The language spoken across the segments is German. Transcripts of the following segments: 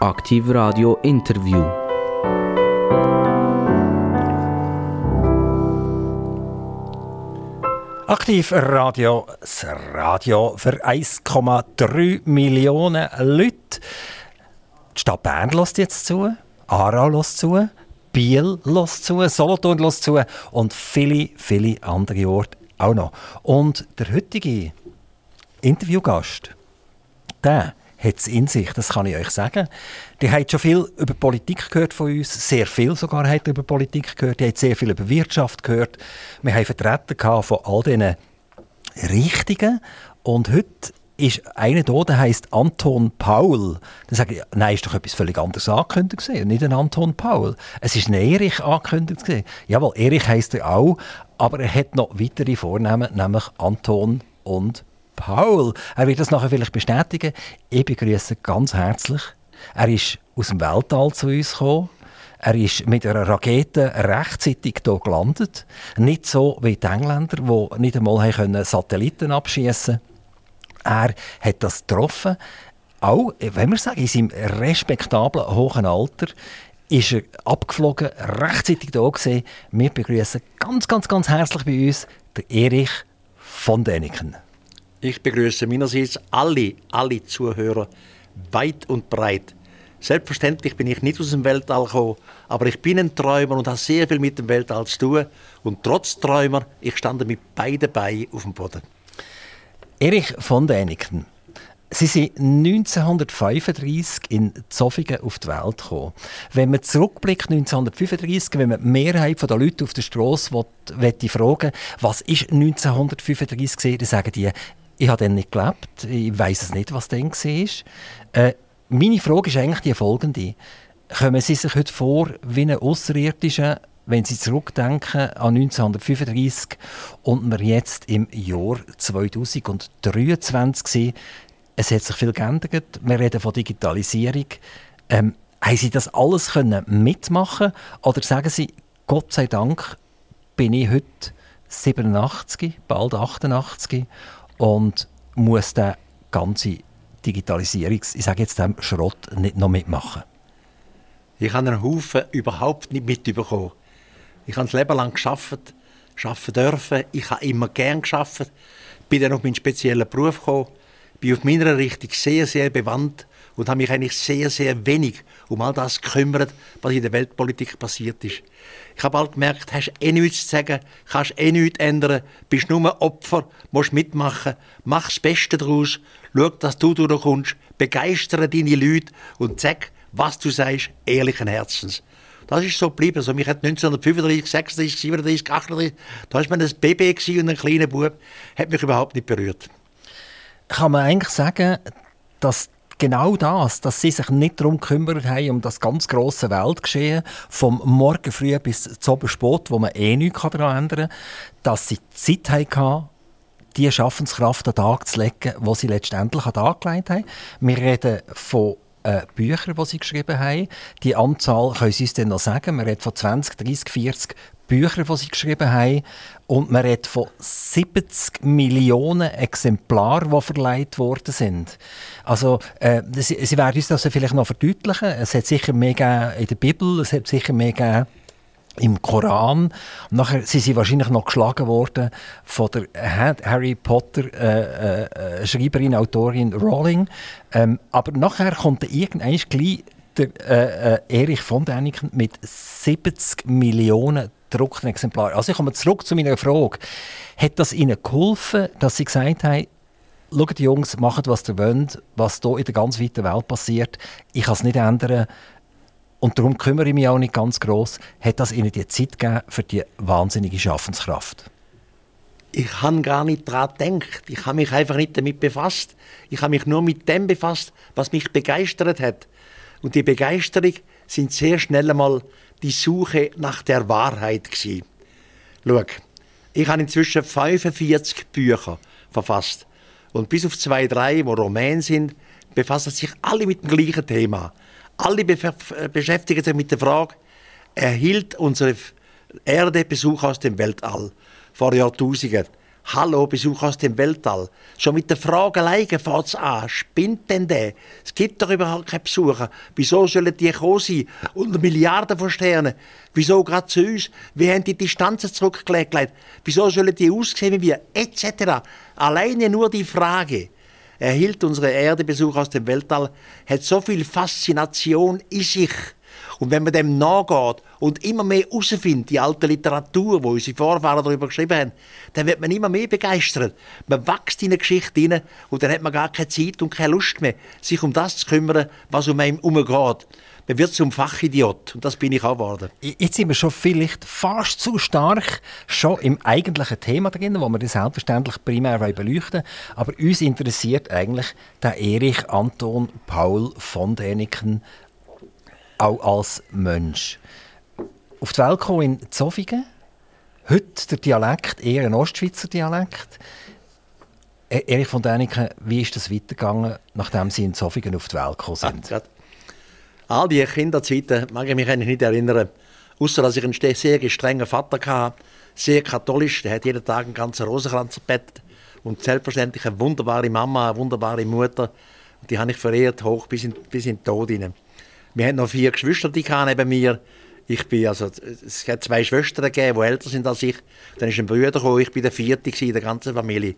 Aktiv Radio Interview. Aktiv Radio, das Radio für 1,3 Millionen Leute. Die Stadt Bern lässt jetzt zu, Aarau lässt zu, Biel lässt zu, Solothurn lässt zu und viele, viele andere Orte auch noch. Und der heutige Interviewgast, der hat es in sich, das kann ich euch sagen. Die hat schon viel über Politik gehört von uns, sehr viel sogar hat über Politik gehört, die hat sehr viel über Wirtschaft gehört. Wir haben Vertreter von all diesen Richtigen und heute ist einer da, der heißt Anton Paul. Dann sage ich, nein, ist doch etwas völlig anderes angekündigt gesehen, nicht ein Anton Paul. Es ist ein Erich angekündigt gesehen. Jawohl, Erich heißt er auch, aber er hat noch weitere Vornamen, nämlich Anton und Paul. Er wird das nachher vielleicht bestätigen. Ich begrüße ganz herzlich. Er ist aus dem Weltall zu uns gekommen. Er ist mit einer Rakete rechtzeitig hier gelandet. Nicht so wie die Engländer, die nicht einmal Satelliten abschießen Er hat das getroffen. Auch, wenn wir sagen, in seinem respektablen hohen Alter ist er abgeflogen, rechtzeitig da gesehen. Wir begrüßen ganz, ganz, ganz herzlich bei uns Erich von Däniken. Ich begrüße meinerseits alle, alle Zuhörer weit und breit. Selbstverständlich bin ich nicht aus dem Weltall gekommen, aber ich bin ein Träumer und habe sehr viel mit dem Weltall zu tun. Und trotz Träumer, ich stand mit beiden Beinen auf dem Boden. Erich von Däniken, Sie sind 1935 in Zofingen auf die Welt gekommen. Wenn man zurückblickt 1935, wenn man die Mehrheit der Leute auf der Straße fragen was ist 1935 gewesen, dann sagen die, ich habe dann nicht gelebt, ich weiß es nicht, was dann war. Äh, meine Frage ist eigentlich die folgende. Kommen Sie sich heute vor wie ein Außerirdischer, wenn Sie zurückdenken an 1935 und wir jetzt im Jahr 2023 sind? Es hat sich viel geändert. Wir reden von Digitalisierung. Ähm, haben Sie das alles können mitmachen Oder sagen Sie, Gott sei Dank bin ich heute 87, bald 88 und muss der ganze Digitalisierungs, ich sage jetzt dem Schrott nicht noch mitmachen? Ich habe einen Haufen überhaupt nicht mitbekommen. Ich habe das Leben lang geschafft, arbeiten dürfen. Ich habe immer gern geschafft. Bin dann auf meinen speziellen Beruf gekommen. Bin auf meiner Richtung sehr, sehr bewandt und habe mich eigentlich sehr, sehr wenig um all das gekümmert, was in der Weltpolitik passiert ist. Ich habe bald gemerkt, hast eh nichts zu sagen, kannst eh nichts ändern, bist nur Opfer, musst mitmachen, mach das Beste daraus, schau, dass du durchkommst, begeistere deine Leute und sag, was du sagst, ehrlichen Herzens. Das ist so geblieben. Also mich hat 1935, 36, 37, 38, da war man ein Baby und ein kleiner Bub, hat mich überhaupt nicht berührt. Kann man eigentlich sagen, dass genau das, dass sie sich nicht darum gekümmert haben, um das ganz grosse Weltgeschehen, vom Morgen früh bis zum spät, wo man eh nichts daran ändern kann, dass sie Zeit hatten, die Schaffenskraft an den Tag zu legen, die sie letztendlich an den Tag gelegt haben. Wir reden von äh, Büchern, die sie geschrieben haben. Die Anzahl können sie uns dann noch sagen. Wir reden von 20, 30, 40 Büchern, die sie geschrieben haben. Und man redet von 70 Millionen Exemplaren, die verleiht worden sind. Also, äh, sie, sie werden uns das vielleicht noch verdeutlichen. Es hat sicher mehr in der Bibel, es hat sicher mehr im Koran. Und nachher sind sie wahrscheinlich noch geschlagen worden von der Harry Potter äh, äh, Schreiberin, Autorin Rowling. Ähm, aber nachher kommt irgendwann gleich der äh, äh, Erich von Däniken mit 70 Millionen gedruckten Exemplaren. Also ich komme zurück zu meiner Frage. Hat das Ihnen geholfen, dass Sie gesagt haben, schaut Jungs, macht was ihr wollt, was hier in der ganz weiten Welt passiert, ich kann es nicht ändern und darum kümmere ich mich auch nicht ganz groß. Hat das Ihnen die Zeit gegeben für die wahnsinnige Schaffenskraft? Ich habe gar nicht daran gedacht. Ich habe mich einfach nicht damit befasst. Ich habe mich nur mit dem befasst, was mich begeistert hat. Und die Begeisterung sind sehr schnell einmal die Suche nach der Wahrheit gewesen. Schau, ich habe inzwischen 45 Bücher verfasst. Und bis auf zwei, drei, wo Roman sind, befassen sich alle mit dem gleichen Thema. Alle beschäftigen sich mit der Frage, erhielt unsere Erde Besuch aus dem Weltall vor Jahrtausenden? Hallo, Besuch aus dem Weltall. Schon mit der Frage alleine fängt es an. Spinnt denn der? Es gibt doch überhaupt keine Besucher. Wieso sollen die kommen sein? Unter Milliarden von Sternen. Wieso gerade zu uns? Wie haben die Distanzen zurückgelegt? Wieso sollen die aussehen wie wir? Etc. Alleine nur die Frage, erhielt unsere Erdebesuch aus dem Weltall, hat so viel Faszination in sich. Und wenn man dem nachgeht und immer mehr herausfindet, die alte Literatur, wo unsere Vorfahren darüber geschrieben haben, dann wird man immer mehr begeistert. Man wächst in eine Geschichte hinein und dann hat man gar keine Zeit und keine Lust mehr, sich um das zu kümmern, was um einen herumgeht. Man wird zum Fachidiot und das bin ich auch geworden. Jetzt sind wir schon vielleicht fast zu stark schon im eigentlichen Thema drin, wo wir das selbstverständlich primär beleuchten wollen. Aber uns interessiert eigentlich der Erich Anton Paul von Däniken auch als Mensch. Auf die Welt gekommen in Zofingen. Heute der Dialekt, eher ein Ostschweizer Dialekt. E- Erich von Däniken, wie ist das weitergegangen, nachdem Sie in Zofingen auf die Welt gekommen sind? Ah, All die Kinderzeiten mag ich mich eigentlich nicht erinnern. Außer dass ich einen sehr strengen Vater hatte, sehr katholisch, der hat jeden Tag einen ganzen Rosenkranz bettet. Und selbstverständlich eine wunderbare Mama, eine wunderbare Mutter. Die habe ich verehrt, hoch bis in, bis in den Tod hinein. Wir hatten noch vier Geschwister die neben mir. Ich bin also, es hat zwei Schwestern gegeben, die älter sind als ich. Dann ist ein Bruder gekommen, ich bin der vierte in der ganzen Familie.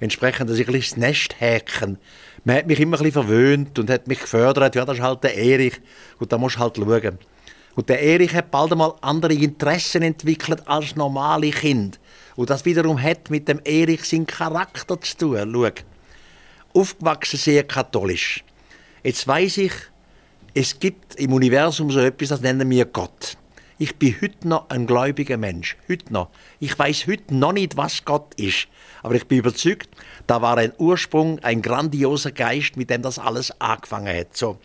Entsprechend, dass ich ein bisschen das Nest häken. Man hat mich immer ein bisschen verwöhnt und hat mich gefördert. Ja, das ist halt der Erich. Und da musst du halt schauen. Und der Erich hat bald einmal andere Interessen entwickelt als normale Kind. Und das wiederum hat mit dem Erich seinen Charakter zu tun. Schau. Aufgewachsen sehr katholisch. Jetzt weiß ich, es gibt im Universum so etwas, das nennen wir Gott. Ich bin heute noch ein gläubiger Mensch. Heute noch. Ich weiß heute noch nicht, was Gott ist. Aber ich bin überzeugt, da war ein Ursprung, ein grandioser Geist, mit dem das alles angefangen hat. So.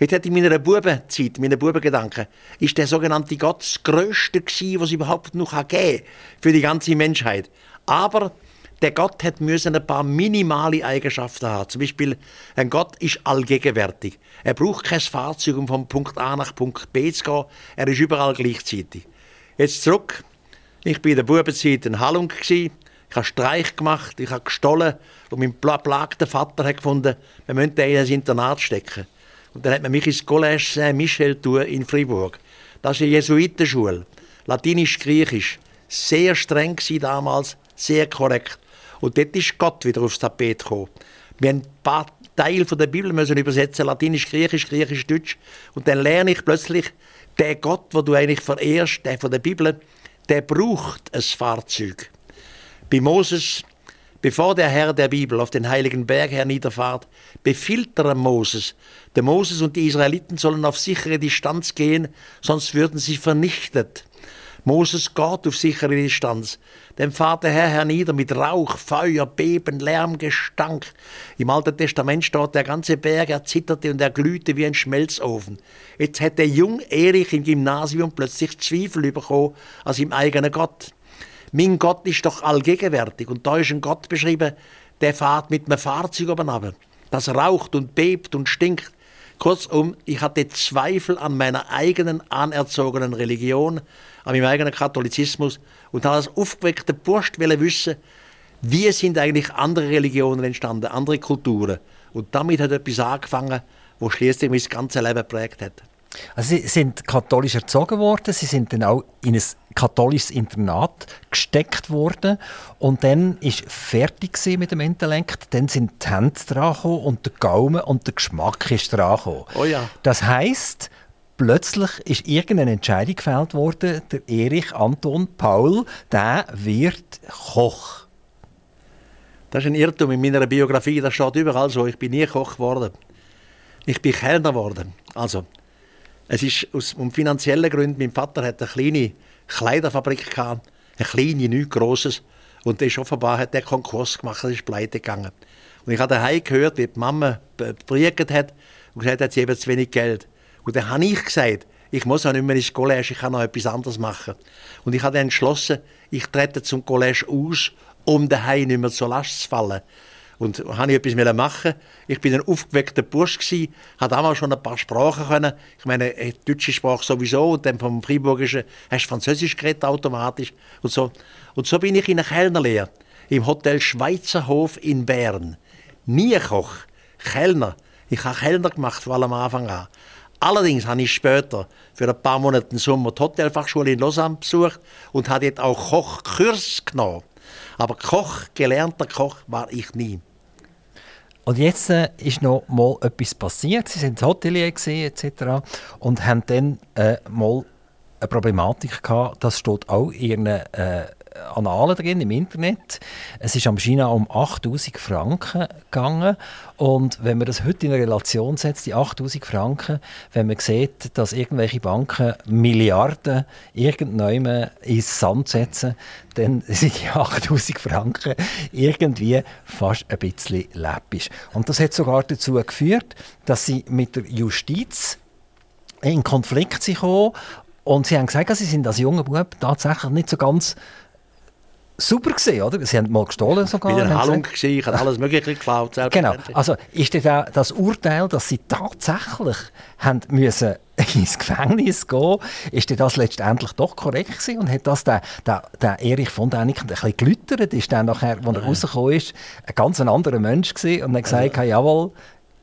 Jetzt hat in meiner Bubenzeit, meiner Bubengedanken, ist der sogenannte Gott das Größte gewesen, was es überhaupt noch geben kann für die ganze Menschheit. Aber der Gott hat müssen ein paar minimale Eigenschaften haben. Zum Beispiel, ein Gott ist allgegenwärtig. Er braucht kein Fahrzeug, um von Punkt A nach Punkt B zu gehen. Er ist überall gleichzeitig. Jetzt zurück. Ich war in der Bubenzeit in Hallung. Ich habe Streich gemacht, ich habe gestohlen und mein plagter Vater hat gefunden, wir müssen ihn ins Internat stecken. Und dann hat man mich ins Collège Saint-Michel in Fribourg. Das ist eine Jesuitenschule. Latinisch-Griechisch. Sehr streng damals, sehr korrekt. Und dort ist Gott wieder aufs Tapet gekommen. Wir haben ein paar Teile der Bibel müssen übersetzen, Latinisch, Griechisch, Griechisch, Deutsch. Und dann lerne ich plötzlich, der Gott, den du eigentlich verehrst, der von der Bibel, der braucht ein Fahrzeug. Bei Moses, bevor der Herr der Bibel auf den heiligen Berg herniederfahrt, befiehlt er Moses, der Moses und die Israeliten sollen auf sichere Distanz gehen, sonst würden sie vernichtet. Moses geht auf sichere Distanz. Dann fährt der Herr hernieder mit Rauch, Feuer, Beben, Lärm, Gestank. Im Alten Testament steht, der ganze Berg erzitterte und er glühte wie ein Schmelzofen. Jetzt hat der junge Erich im Gymnasium plötzlich Zweifel bekommen an seinem eigenen Gott. Mein Gott ist doch allgegenwärtig und da ist ein Gott beschrieben, der fährt mit einem Fahrzeug oben Das raucht und bebt und stinkt. Kurzum, ich hatte Zweifel an meiner eigenen anerzogenen Religion, an meinem eigenen Katholizismus und habe als aufgeweckter Bursch wissen, wie sind eigentlich andere Religionen entstanden, andere Kulturen. Und damit hat etwas angefangen, wo schließlich mein ganzes Leben geprägt hat. Also Sie sind katholisch erzogen worden, Sie sind dann auch in ein katholisches Internat gesteckt worden und dann ist fertig mit dem Intellekt, dann sind die Hände dran und der Gaumen und der Geschmack ist dran Oh ja. Das heißt, plötzlich ist irgendeine Entscheidung gefällt worden, der Erich Anton Paul, der wird Koch. Das ist ein Irrtum in meiner Biografie, das steht überall so, ich bin nie Koch geworden. Ich bin Kellner geworden. Also, es ist aus um finanziellen Gründen, mein Vater hat eine kleine Kleiderfabrik eine kleine, nichts Grosses. Und der ist offenbar hat der Konkurs gemacht, er ist pleite gegangen. Und ich habe daheim gehört, wie die Mama bebriegt hat und gesagt hat, sie habe zu wenig Geld. Und dann habe ich gesagt, ich muss auch nicht mehr ins College, ich kann noch etwas anderes machen. Und ich habe dann entschlossen, ich trete zum College aus, um daheim nicht mehr zur Last zu fallen. Und habe ich etwas machen Ich bin ein aufgeweckter Bursch hatte damals schon ein paar Sprachen können. Ich meine, die deutsche Sprache sowieso und dann vom Freiburgischen hast du Französisch geredet automatisch und so. Und so bin ich in eine Kellnerlehre. im Hotel Schweizerhof in Bern. Nie Koch, Kellner. Ich habe Kellner gemacht, vor allem am Anfang an. Allerdings habe ich später für ein paar Monate im Sommer die Hotelfachschule in Lausanne besucht und habe dort auch Kochkurs genommen. Aber Koch, gelernter Koch war ich nie. Und jetzt äh, ist noch mal etwas passiert. Sie sind Hotelier etc. und haben dann äh, mal eine Problematik gehabt. Das steht auch in ihren äh, Annalen drin im Internet. Es ist am China um 8000 Franken gegangen. Und wenn man das heute in eine Relation setzt, die 8000 Franken, wenn man sieht, dass irgendwelche Banken Milliarden irgendwann ins Sand setzen, dann sind die 8000 Franken irgendwie fast ein bisschen läppisch. Und das hat sogar dazu geführt, dass sie mit der Justiz in Konflikt sind und sie haben gesagt, sie sind als junger Bub tatsächlich nicht so ganz super gesehen, oder? Sie haben mal gestohlen sogar. In der Hallung, ich habe alles Mögliche geklaut. Genau. Also ist das, das Urteil, dass Sie tatsächlich haben müssen ins Gefängnis gehen, ist das letztendlich doch korrekt gewesen und hat das der, der, der Erich von Däniken ein bisschen gelüttert, ist dann nachher, als er rausgekommen ist, ein ganz anderer Mensch gewesen und hat gesagt, ja. jawohl,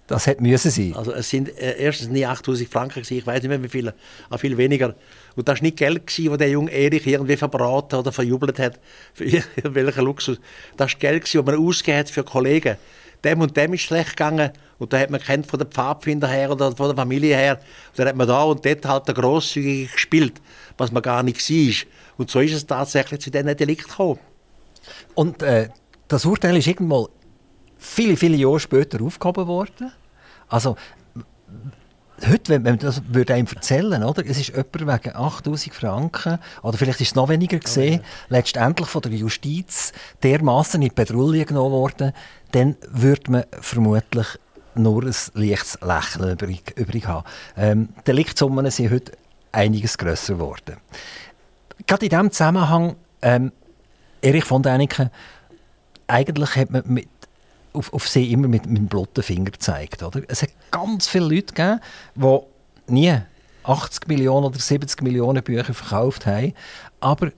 das hätte müssen sein. Also es sind äh, erstens nie 8000 Franken gewesen, ich weiß nicht mehr wie viele, auch viel weniger. Und das war nicht Geld, gewesen, das der junge Erich irgendwie verbraten oder verjubelt hat für irgendwelchen Luxus. Das war Geld, das man ausgegeben hat für Kollegen. Dem und dem ist schlecht gegangen und da hat man kennt von den Pfadfinder her oder von der Familie her. Und dann hat man da und dort halt grosszügig gespielt, was man gar nicht war. Und so ist es tatsächlich zu diesen Delikt gekommen. Und äh, das Urteil ist irgendwann viele, viele Jahre später aufgehoben worden. Also, heute, wenn man das würde einem erzählen, oder? Es ist jemand wegen 8000 Franken, oder vielleicht ist es noch weniger gesehen, ja. letztendlich von der Justiz dermaßen in die Petrouille genommen worden, dann würde man vermutlich nur ein leichtes Lächeln übrig, übrig haben. Ähm, die Deliktsummen sind heute einiges grösser geworden. Gerade in diesem Zusammenhang, ähm, Erich von Däniken, eigentlich hat man mit auf, auf sie immer mit, mit dem blotten Finger gezeigt. Oder? Es hat ganz viele Leute gegeben, die nie 80 Millionen oder 70 Millionen Bücher verkauft haben. Aber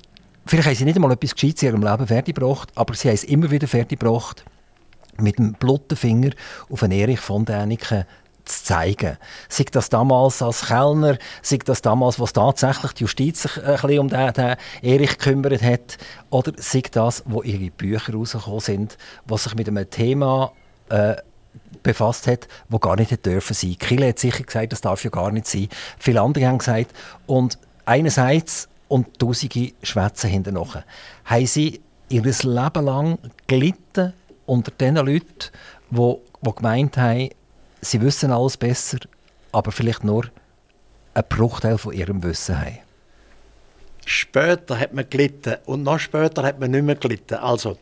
vielleicht haben sie nicht einmal etwas Gescheites in ihrem Leben fertiggebracht, aber sie haben es immer wieder fertiggebracht, mit dem blotten Finger auf einen Erich von Däniken zu zeigen. Sei das damals als Kellner, sei das damals, was tatsächlich die Justiz sich ein bisschen um den, den Erich gekümmert hat, oder sei das, wo ihre Bücher rausgekommen sind, was sich mit einem Thema äh, befasst hat, wo gar nicht hätte dürfen sein. Kille hat sicher gesagt, das darf ja gar nicht sein. Viele andere haben gesagt, und einerseits und tausende Schwätze hinterher, haben sie ihr Leben lang gelitten unter den Leuten, die, die gemeint haben, sie wissen alles besser, aber vielleicht nur einen Bruchteil von ihrem Wissen haben. Später hat man gelitten und noch später hat man nicht mehr gelitten. Also,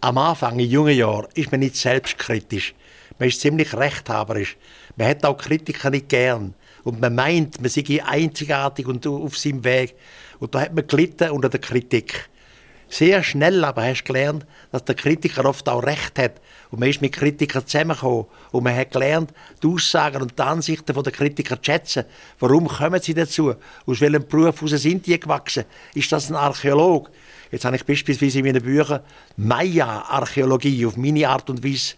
am Anfang, in jungen Jahren, ist man nicht selbstkritisch. Man ist ziemlich rechthaberisch. Man hat auch Kritiker nicht gern. Und man meint, man sei einzigartig und auf seinem Weg. Und da hat man gelitten unter der Kritik. Sehr schnell aber hast du gelernt, dass der Kritiker oft auch recht hat. Und man ist mit Kritikern zusammengekommen. Und man hat gelernt, die Aussagen und die Ansichten der Kritiker zu schätzen. Warum kommen sie dazu? Aus welchem Beruf sind die gewachsen? Ist das ein Archäolog? Jetzt habe ich beispielsweise in meinen Büchern Maya-Archäologie auf meine Art und Weise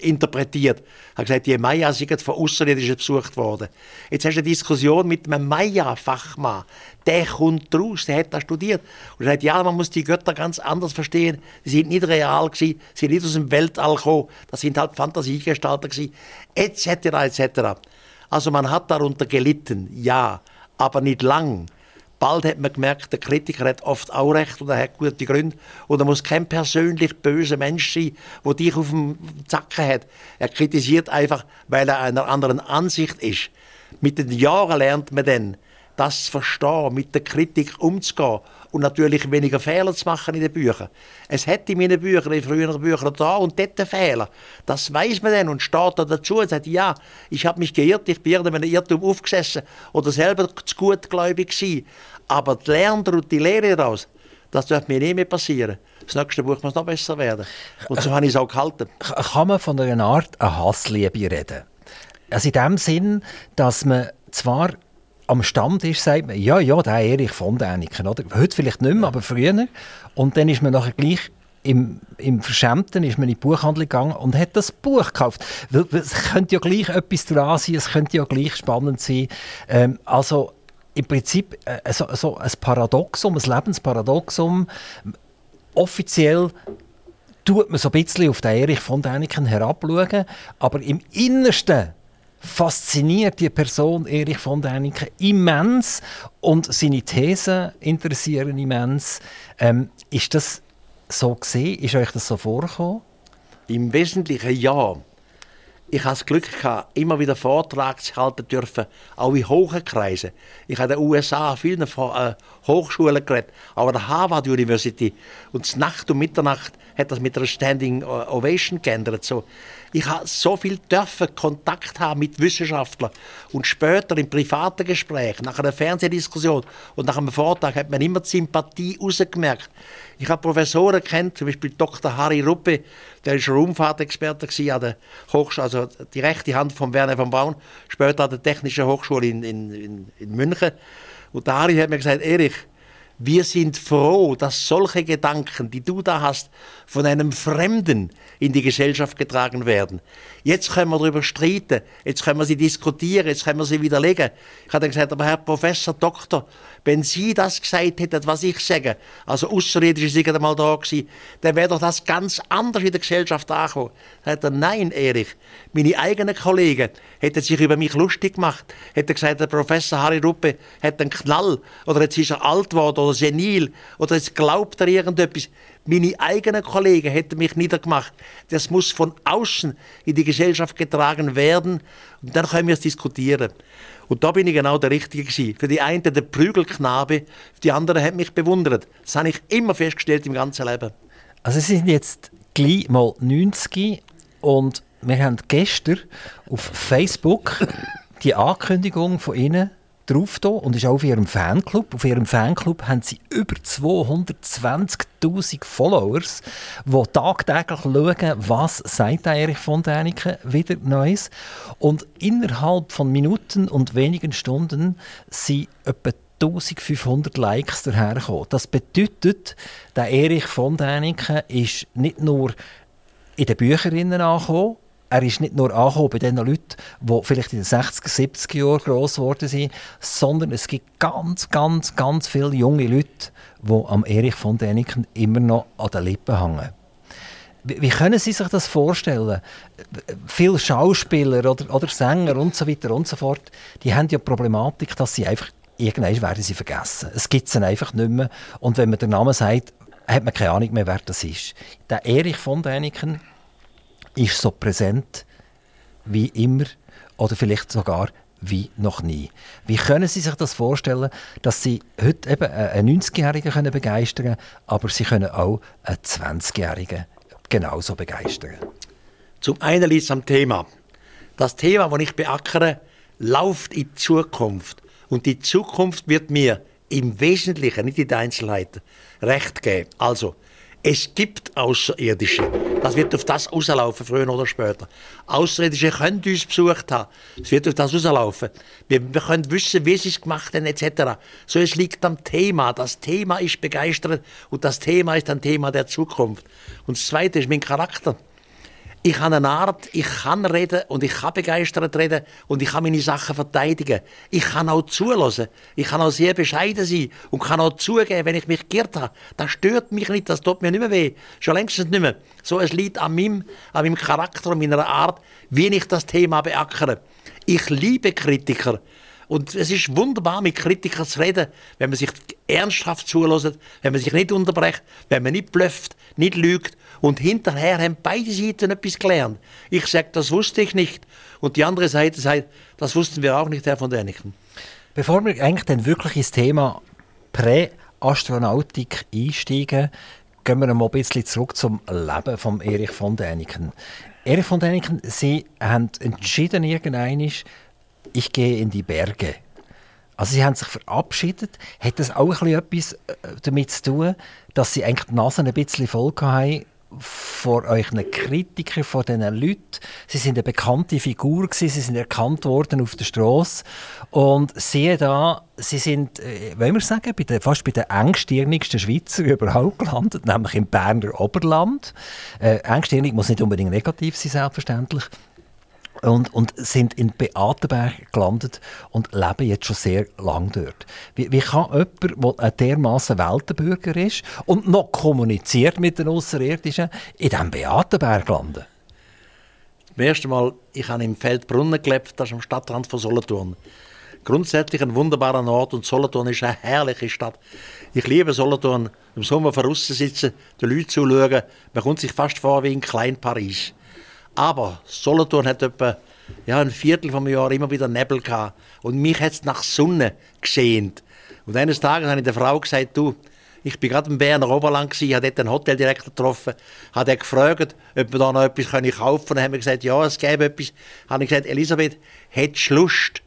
interpretiert. Er hat gesagt, die Maya sind von Außerirdischen besucht worden. Jetzt hast du eine Diskussion mit einem Maya-Fachmann. Der kommt raus, der hat das studiert. Und er sagt, ja, man muss die Götter ganz anders verstehen. Sie sind nicht real sie sind nicht aus dem Weltall gekommen. Das sind halt Fantasiegestalter gewesen, etc., etc. Also man hat darunter gelitten, ja, aber nicht lang. Bald hat man gemerkt, der Kritiker hat oft auch recht und er hat gute Gründe. Und er muss kein persönlich böser Mensch sein, der dich auf dem Zacken hat. Er kritisiert einfach, weil er einer anderen Ansicht ist. Mit den Jahren lernt man dann, das zu verstehen, mit der Kritik umzugehen und natürlich weniger Fehler zu machen in den Büchern. Es hätte in meinen Büchern, in früheren Büchern da und dort Fehler. Das weiß man dann und steht da dazu und sagt, ja, ich habe mich geirrt, ich bin irgendeinem Irrtum aufgesessen oder selber zu gutgläubig gewesen. Aber die Lerner und die Lehre daraus, das dürfte mir nie mehr passieren. Das nächste Buch muss noch besser werden. Und so habe ich es auch gehalten. Kann man von einer Art Hassliebe reden? Also in dem Sinn, dass man zwar am Stammtisch sagt man, ja, ja, der Erich von Däniken, oder? Heute vielleicht nicht mehr, aber früher. Und dann ist man nachher gleich im, im Verschämten ist man in die Buchhandlung gegangen und hat das Buch gekauft. Weil, es könnte ja gleich etwas dran sein, es könnte ja gleich spannend sein. Ähm, also im Prinzip äh, so, so ein Paradoxum, ein Lebensparadoxum. Offiziell tut man so ein bisschen auf den Erich von Däniken herabschauen, aber im Innersten fasziniert die Person Erich von Däniken immens und seine Thesen interessieren immens. Ähm, ist das so gesehen? Ist euch das so vorgekommen? Im Wesentlichen ja. Ich hatte das Glück, gehabt, immer wieder Vorträge zu halten dürfen, auch in hohen Kreisen. Ich habe in den USA an vielen äh, Hochschulen geredet, aber der Harvard University und Nacht um Mitternacht hat das mit einer Standing Ovation geändert. So, ich habe so viel dürfen Kontakt haben mit Wissenschaftlern und später im privaten Gespräch, nach einer Fernsehdiskussion und nach einem Vortrag hat man immer die Sympathie rausgemerkt. Ich habe Professoren kennt, zum Beispiel Dr. Harry Ruppe, der war Raumfahrtexperte an der Hochschule, also die rechte Hand von Werner von Braun, später an der Technischen Hochschule in, in, in München. Und der Harry hat mir gesagt, Erich, wir sind froh, dass solche Gedanken, die du da hast, von einem Fremden in die Gesellschaft getragen werden. Jetzt können wir darüber streiten, jetzt können wir sie diskutieren, jetzt können wir sie widerlegen. Ich habe dann gesagt, aber Herr Professor, Doktor, wenn Sie das gesagt hätten, was ich sage, also Außerirdische sind einmal da gewesen, dann wäre doch das ganz anders in der Gesellschaft angekommen. Da hat er, nein, Erich, meine eigenen Kollegen hätten sich über mich lustig gemacht, hätten gesagt, der Professor Harry Ruppe hat einen Knall, oder jetzt ist er alt geworden, oder senil, oder jetzt glaubt er irgendetwas. Meine eigenen Kollegen hätten mich niedergemacht. Das muss von außen in die Gesellschaft getragen werden, und dann können wir es diskutieren. Und da bin ich genau der Richtige gewesen. Für die einen der Prügelknabe, für die anderen hat mich bewundert. Das habe ich immer festgestellt im ganzen Leben. Also Sie sind jetzt gleich mal 90 und wir haben gestern auf Facebook die Ankündigung von Ihnen drauf da und ist auch auf ihrem Fanclub. Auf ihrem Fanclub haben sie über 220.000 Followers, die tagtäglich schauen, was sagt Erich von Däniken wieder Neues. Und innerhalb von Minuten und wenigen Stunden sind etwa 1500 Likes dahergekommen. Das bedeutet, der Erich von Däniken ist nicht nur in den Bücherinnen angekommen, er ist nicht nur angekommen bei den Leuten, die vielleicht in den 60er, 70er Jahren gross geworden sind, sondern es gibt ganz, ganz, ganz viele junge Leute, die am Erich von Däniken immer noch an den Lippen hängen. Wie können Sie sich das vorstellen? Viele Schauspieler oder, oder Sänger und so weiter und so fort, die haben ja die Problematik, dass sie einfach irgendwann werden sie vergessen. Es gibt sie einfach nicht mehr. Und wenn man den Namen sagt, hat man keine Ahnung mehr, wer das ist. Der Erich von Däniken ist so präsent wie immer oder vielleicht sogar wie noch nie. Wie können Sie sich das vorstellen, dass Sie heute eben einen 90-Jährigen begeistern können, aber Sie können auch einen 20-Jährigen genauso begeistern? Zum einen liegt es am Thema. Das Thema, das ich beackere, läuft in die Zukunft. Und die Zukunft wird mir im Wesentlichen, nicht in den Einzelheiten, Recht geben. Also, es gibt Außerirdische. Das wird auf das rauslaufen, früher oder später. Außerirdische können uns besucht haben. Es wird auf das rauslaufen. Wir, wir können wissen, wie sie es gemacht haben, etc. So, es liegt am Thema. Das Thema ist begeistert und das Thema ist ein Thema der Zukunft. Und das Zweite ist mein Charakter ich habe eine Art, ich kann reden und ich kann begeistert reden und ich kann meine Sachen verteidigen. Ich kann auch zulassen. Ich kann auch sehr bescheiden sein und kann auch zugeben, wenn ich mich geirrt habe. Das stört mich nicht, das tut mir nicht mehr weh. Schon längstens nicht mehr. So, es liegt an meinem, an meinem Charakter und meiner Art, wie ich das Thema beackere. Ich liebe Kritiker. Und es ist wunderbar, mit Kritikern zu reden, wenn man sich ernsthaft zulässt, wenn man sich nicht unterbrecht, wenn man nicht blufft, nicht lügt und hinterher haben beide Seiten etwas gelernt. Ich sage, das wusste ich nicht. Und die andere Seite sagt, das wussten wir auch nicht, Herr von Däniken. Bevor wir eigentlich dann wirklich ins Thema Präastronautik einsteigen, gehen wir mal ein bisschen zurück zum Leben von Erich von Däniken. Erich von Däniken, Sie haben entschieden irgendwann, ich gehe in die Berge. Also sie haben sich verabschiedet. Hat das auch etwas äh, damit zu tun, dass sie eigentlich die Nase ein bisschen voll haben von euren Kritikern, von diesen Leuten. Sie sind eine bekannte Figur gewesen, sie sind erkannt worden auf der Straße und siehe da, sie sind, äh, wollen wir sagen, bei der, fast bei den engstirnigsten Schweizer überhaupt gelandet, nämlich im Berner Oberland. Äh, engstirnig muss nicht unbedingt negativ sein, selbstverständlich und, und sind in Beatenberg gelandet und leben jetzt schon sehr lange dort. Wie, wie kann jemand, der dermaßen Weltenbürger ist und noch kommuniziert mit den Außerirdischen, in diesem Beatenberg landen? Zum ersten Mal, ich habe im Feldbrunnen gelebt, das ist am Stadtrand von Solothurn. Grundsätzlich ein wunderbarer Ort und Solothurn ist eine herrliche Stadt. Ich liebe Solothurn. Im Sommer draußen sitzen, den Leuten zuschauen. Man kommt sich fast vor wie in Klein Paris. Aber Solothurn hat etwa ja, ein Viertel vom Jahr immer wieder Nebel gehabt. Und mich hat es nach Sonne geschehnt. Und eines Tages habe ich der Frau gesagt, du, ich bin gerade im Berner Oberland gewesen, habe dort einen Hoteldirektor getroffen, habe ihn gefragt, ob wir da noch etwas können kaufen können. Dann haben wir gesagt, ja, es gäbe etwas. Habe ich gesagt, Elisabeth, hättest du Lust?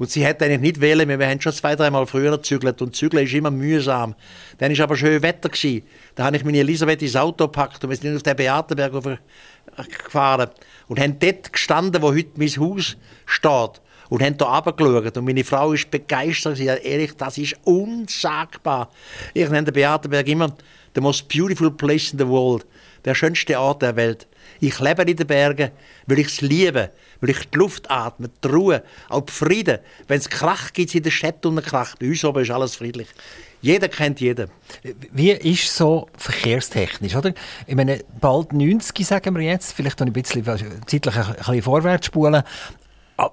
Und sie hätte eigentlich nicht wählen, wir haben schon zwei, dreimal früher gezügelt und zügeln ist immer mühsam. Dann war aber schön Wetter. Gewesen. Da habe ich meine Elisabeth ins Auto gepackt und wir sind auf den Beatenberg gefahren und haben dort gestanden, wo heute mein Haus steht und haben da runtergeschaut. Und meine Frau ist begeistert. Sie sagt, ehrlich, das ist unsagbar. Ich nenne den Beatenberg immer the most beautiful place in the world. Der schönste Ort der Welt. Ich lebe in den Bergen, weil ich es liebe, weil ich die Luft atme, die Ruhe, auch die Frieden. Wenn es Krach gibt, in der Stadt und Krach. Bei uns oben ist alles friedlich. Jeder kennt jeden. Wie ist so verkehrstechnisch? Oder? Ich meine, bald 90 sagen wir jetzt, vielleicht ein bisschen zeitlich ein bisschen vorwärts spulen. Ah,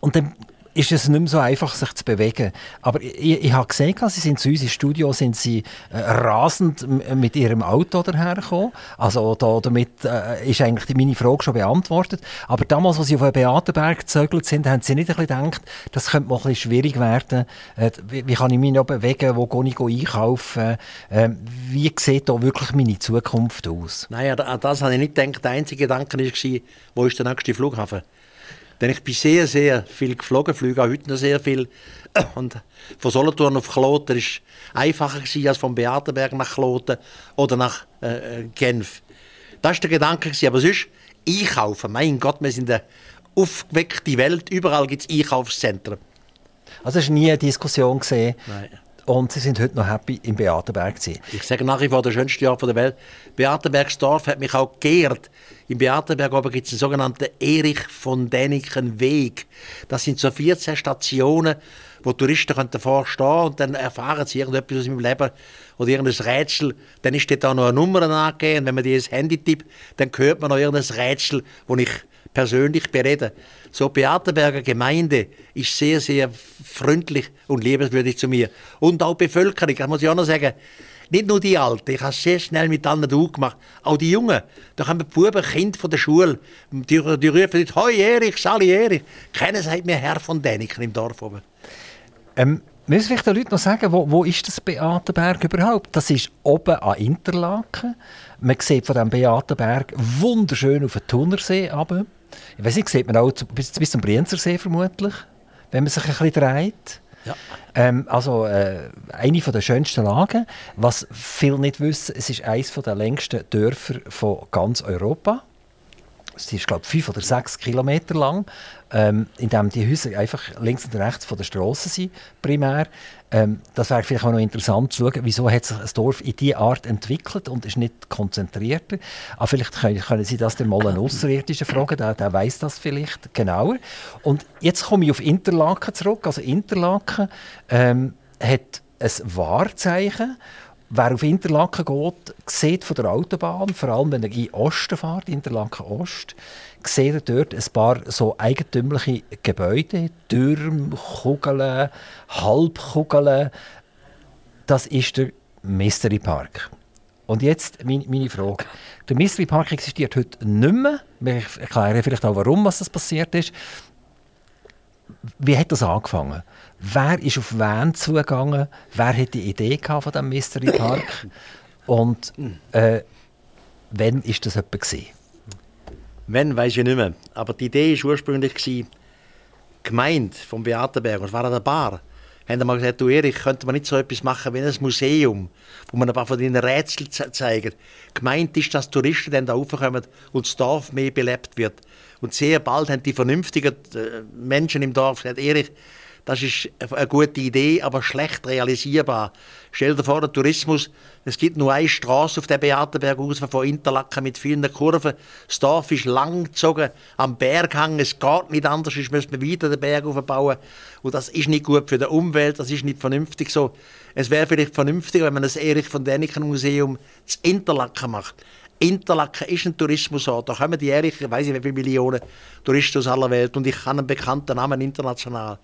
und dann ist es nicht mehr so einfach, sich zu bewegen. Aber ich, ich habe gesehen, Sie sind zu uns im Studio sind Sie äh, rasend mit Ihrem Auto dahergekommen. Also da, damit äh, ist eigentlich meine Frage schon beantwortet. Aber damals, als Sie auf den Beatenberg gezögert sind, haben Sie nicht ein bisschen gedacht, das könnte mal ein bisschen schwierig werden. Äh, wie, wie, kann ich mich noch bewegen? Wo gehe ich einkaufen? Äh, wie sieht da wirklich meine Zukunft aus? Nein, an das habe ich nicht gedacht. Der einzige Gedanke war, wo ist der nächste Flughafen? Denn ich bin sehr, sehr viel geflogen, fliege auch heute noch sehr viel. Und von Solothurn auf Kloten war einfacher gewesen, als von Beatenberg nach Kloten oder nach äh, Genf. Das war der Gedanke. Gewesen. Aber sonst, einkaufen. Mein Gott, wir sind eine aufgeweckte Welt. Überall gibt es Einkaufszentren. Also es war nie eine Diskussion gesehen. Nein. Und Sie sind heute noch happy im Beatenberg. Ich sage nach wie vor, der schönste Ort der Welt. Beatenbergsdorf hat mich auch geehrt. Im Beatenberg oben gibt es einen sogenannten Erich von Däniken Weg. Das sind so 14 Stationen, wo Touristen davor stehen und dann erfahren sie irgendetwas aus ihrem Leben oder irgendein Rätsel. Dann ist dort auch noch eine Nummer angegeben und wenn man die ins Handy tippt, dann hört man noch irgendein Rätsel, das ich persönlich bereden. So Beatenberger Gemeinde ist sehr, sehr freundlich und liebenswürdig zu mir. Und auch die Bevölkerung, das muss ich auch noch sagen. Nicht nur die Alten, ich habe sehr schnell mit allen du gemacht. Auch die Jungen. Da haben die Buben, Kinder von der Schule, die, die rufen nicht, «Hoi Erich, Sali Erich!» Keiner sagt mir Herr von Däniken im Dorf oben. Ähm, müssen vielleicht den Leuten noch sagen, wo, wo ist das Beatenberg überhaupt? Das ist oben an Interlaken. Man sieht von diesem Beatenberg wunderschön auf den Thunersee runter. Ich weiß nicht, sieht man auch bis, bis zum Brienzersee vermutlich, wenn man sich ein bisschen dreht. Ja. Ähm, also äh, eine der schönsten Lagen. Was viele nicht wissen, es ist eines der längsten Dörfer von ganz Europa. Es ist, glaube ich, fünf oder sechs Kilometer lang, ähm, in dem die Häuser einfach links und rechts von der Straße sind, primär. Ähm, das wäre vielleicht auch noch interessant zu schauen, wieso hat sich ein Dorf in diese Art entwickelt und ist nicht konzentrierter. Aber vielleicht können, können Sie das dann mal einen Außerirdischen fragen, der, der weiß das vielleicht genauer. Und jetzt komme ich auf Interlaken zurück. Also Interlaken ähm, hat ein Wahrzeichen Wer auf Interlaken geht, sieht von der Autobahn, vor allem wenn er in Osten fährt, Interlaken Ost, sieht er dort ein paar so eigentümliche Gebäude, Türme, Kugeln, Halbkugeln. Das ist der Mystery Park. Und jetzt meine, Frage. Der Mystery Park existiert heute nicht mehr. Ich erkläre vielleicht auch, warum was das passiert ist. Wie hat das angefangen? Wer ist auf wen zugegangen? Wer hat die Idee von diesem Mystery Park? Und äh, wann war das etwa? Gewesen? Wann, weiß ich nicht mehr. Aber die Idee war ursprünglich, die Gemeinde vom Beatenberg, und es war an der Bar, haben mal gesagt, du Erich, könnte man nicht so etwas machen wie ein Museum, wo man ein paar von deinen Rätseln zeigt. Gemeint ist, dass Touristen dann da raufkommen und das Dorf mehr belebt wird. Und sehr bald haben die vernünftigen äh, Menschen im Dorf gesagt, Erich, das ist eine gute Idee, aber schlecht realisierbar. Stell dir vor, der Tourismus, es gibt nur eine Straße auf der Beatenberg von Interlaken mit vielen Kurven. Das Dorf ist lang gezogen, am Berghang, es geht nicht anders, sonst müsste man weiter den Berg aufbauen. Und das ist nicht gut für die Umwelt, das ist nicht vernünftig so. Es wäre vielleicht vernünftiger, wenn man das Erich von Däniken Museum zu Interlaken macht. Interlaken ist ein Tourismusort. Da kommen jährlich, ich weiß nicht wie viele Millionen Touristen aus aller Welt. Und ich kann einen bekannten Namen international.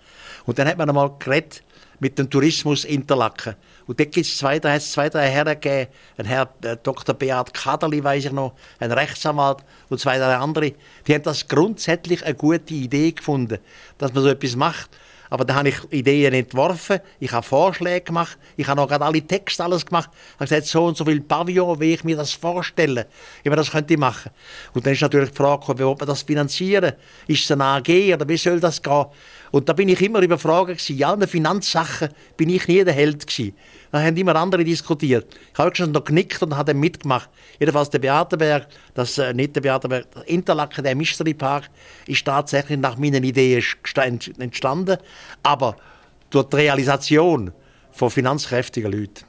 Und dann hat man einmal geredet mit dem Tourismus Interlaken. Und dort gibt es zwei, drei, zwei, drei Herren gegeben. Ein Herr äh, Dr. Beat Kaderli, weiß ich noch, ein Rechtsanwalt und zwei, drei andere. Die haben das grundsätzlich eine gute Idee gefunden, dass man so etwas macht. Aber da habe ich Ideen entworfen, ich habe Vorschläge gemacht, ich habe noch gerade alle Texte alles gemacht. Ich habe gesagt, so und so viel Pavillon, wie ich mir das vorstelle, wie man das könnte machen. Und dann ist natürlich die Frage, wie will man das finanzieren? Ist es eine AG oder wie soll das gehen? Und da bin ich immer überfragt gewesen. Ja, in den Finanzsachen bin ich nie der Held gewesen. Da haben immer andere diskutiert. Ich habe schon noch genickt und habe mitgemacht. Jedenfalls der Beatenberg, das äh, nicht der Beatenberg, der Interlaken, der Mystery Park, ist tatsächlich nach meinen Ideen entstanden, aber durch die Realisation von finanzkräftigen Leuten.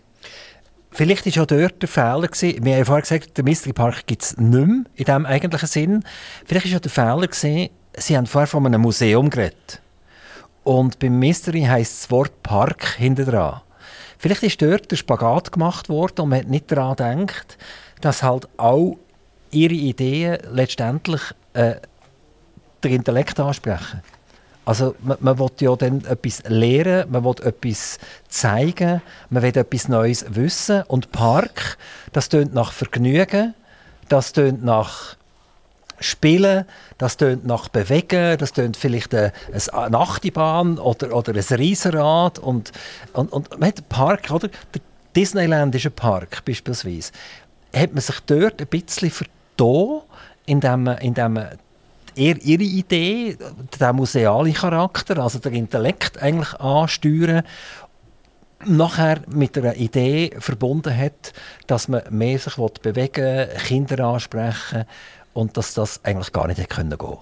Vielleicht war auch dort der Fehler. Gewesen. Wir haben vorhin gesagt, der Mystery Park gibt es nicht mehr in diesem eigentlichen Sinn. Vielleicht war auch der Fehler, gewesen, Sie haben vorher von einem Museum geredet. Und beim Mystery heisst das Wort Park hinten dran. Vielleicht ist dort der Spagat gemacht worden und man hat nicht daran gedacht, dass halt auch ihre Ideen letztendlich äh, den Intellekt ansprechen. Also man, man will ja dann etwas lernen, man will etwas zeigen, man will etwas Neues wissen und Park, das tönt nach Vergnügen, das tönt nach Spielen, das tönt nach Bewegen, das tönt vielleicht eine, eine Achterbahn oder, oder ein Riesenrad und, und, und man hat einen Park, oder? Der Disneyland ist ein Park beispielsweise. Hat man sich dort ein bisschen vertan, indem, indem eher ihre Idee, der museale Charakter, also der Intellekt eigentlich ansteuern nachher mit einer Idee verbunden hat, dass man mehr sich bewegen will, Kinder ansprechen und dass das eigentlich gar nicht hätte gehen können.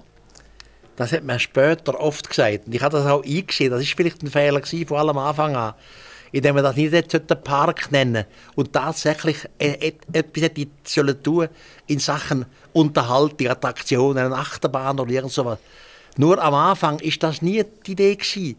Das hat man später oft gesagt. Und ich habe das auch eingesehen. Das war vielleicht ein Fehler von allem Anfang an. Indem man das nicht den Park nennen und tatsächlich e-, etwas hätte sollen tun in Sachen Unterhaltung, Attraktionen, eine Achterbahn oder irgend sowas. Nur am Anfang ist das nie die Idee gewesen.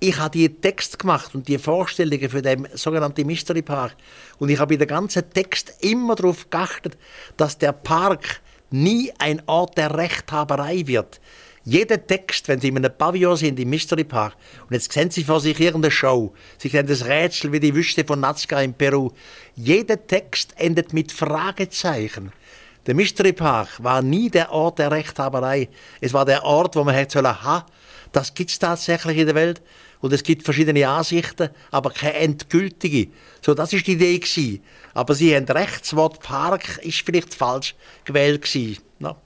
Ich habe die Text gemacht und die Vorstellungen für den sogenannten Mystery Park und ich habe in den ganzen Text immer darauf geachtet, dass der Park nie ein Ort der Rechthaberei wird. Jeder Text, wenn Sie in einem Pavillon sind, im Mystery Park, und jetzt sehen Sie vor sich irgendeine Show, Sie sehen das Rätsel wie die Wüste von Nazca in Peru, jeder Text endet mit Fragezeichen. Der Mystery Park war nie der Ort der Rechthaberei. Es war der Ort, wo man hätte sollen, ha, das es tatsächlich in der Welt und es gibt verschiedene Ansichten, aber keine endgültige. So, das ist die Idee gewesen. Aber Sie haben recht, das Wort Park ist vielleicht falsch gewählt gewesen. No.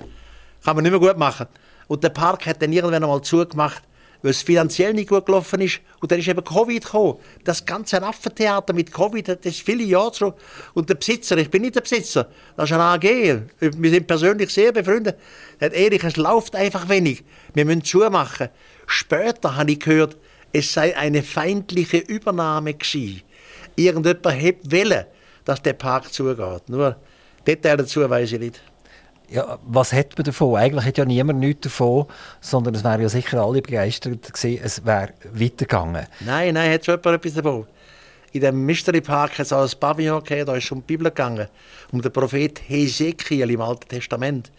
Kann man nicht mehr gut machen. Und der Park hat dann irgendwann einmal zugemacht, weil es finanziell nicht gut gelaufen ist. Und dann ist eben Covid gekommen. Das ganze Affentheater mit Covid, das viele Jahre schon. Und der Besitzer, ich bin nicht der Besitzer, das ist ein AG. Wir sind persönlich sehr befreundet. Er hat ehrlich, es läuft einfach wenig. Wir müssen zumachen. Später habe ich gehört, es sei eine feindliche Übernahme gewesen. Irgendjemand hätte wollen, dass der Park zugeht. Nur Details dazu weiß ich nicht. Ja, was hat man davon? Eigentlich hat ja niemand nichts davon, sondern es wären ja sicher alle begeistert gewesen, es wäre weitergegangen. Nein, nein, hat schon jemand etwas davon in dem Mystery Park auch ein Pavillon gegeben, da ist um die Bibel gegangen, um den Prophet Hesekiel im Alten Testament.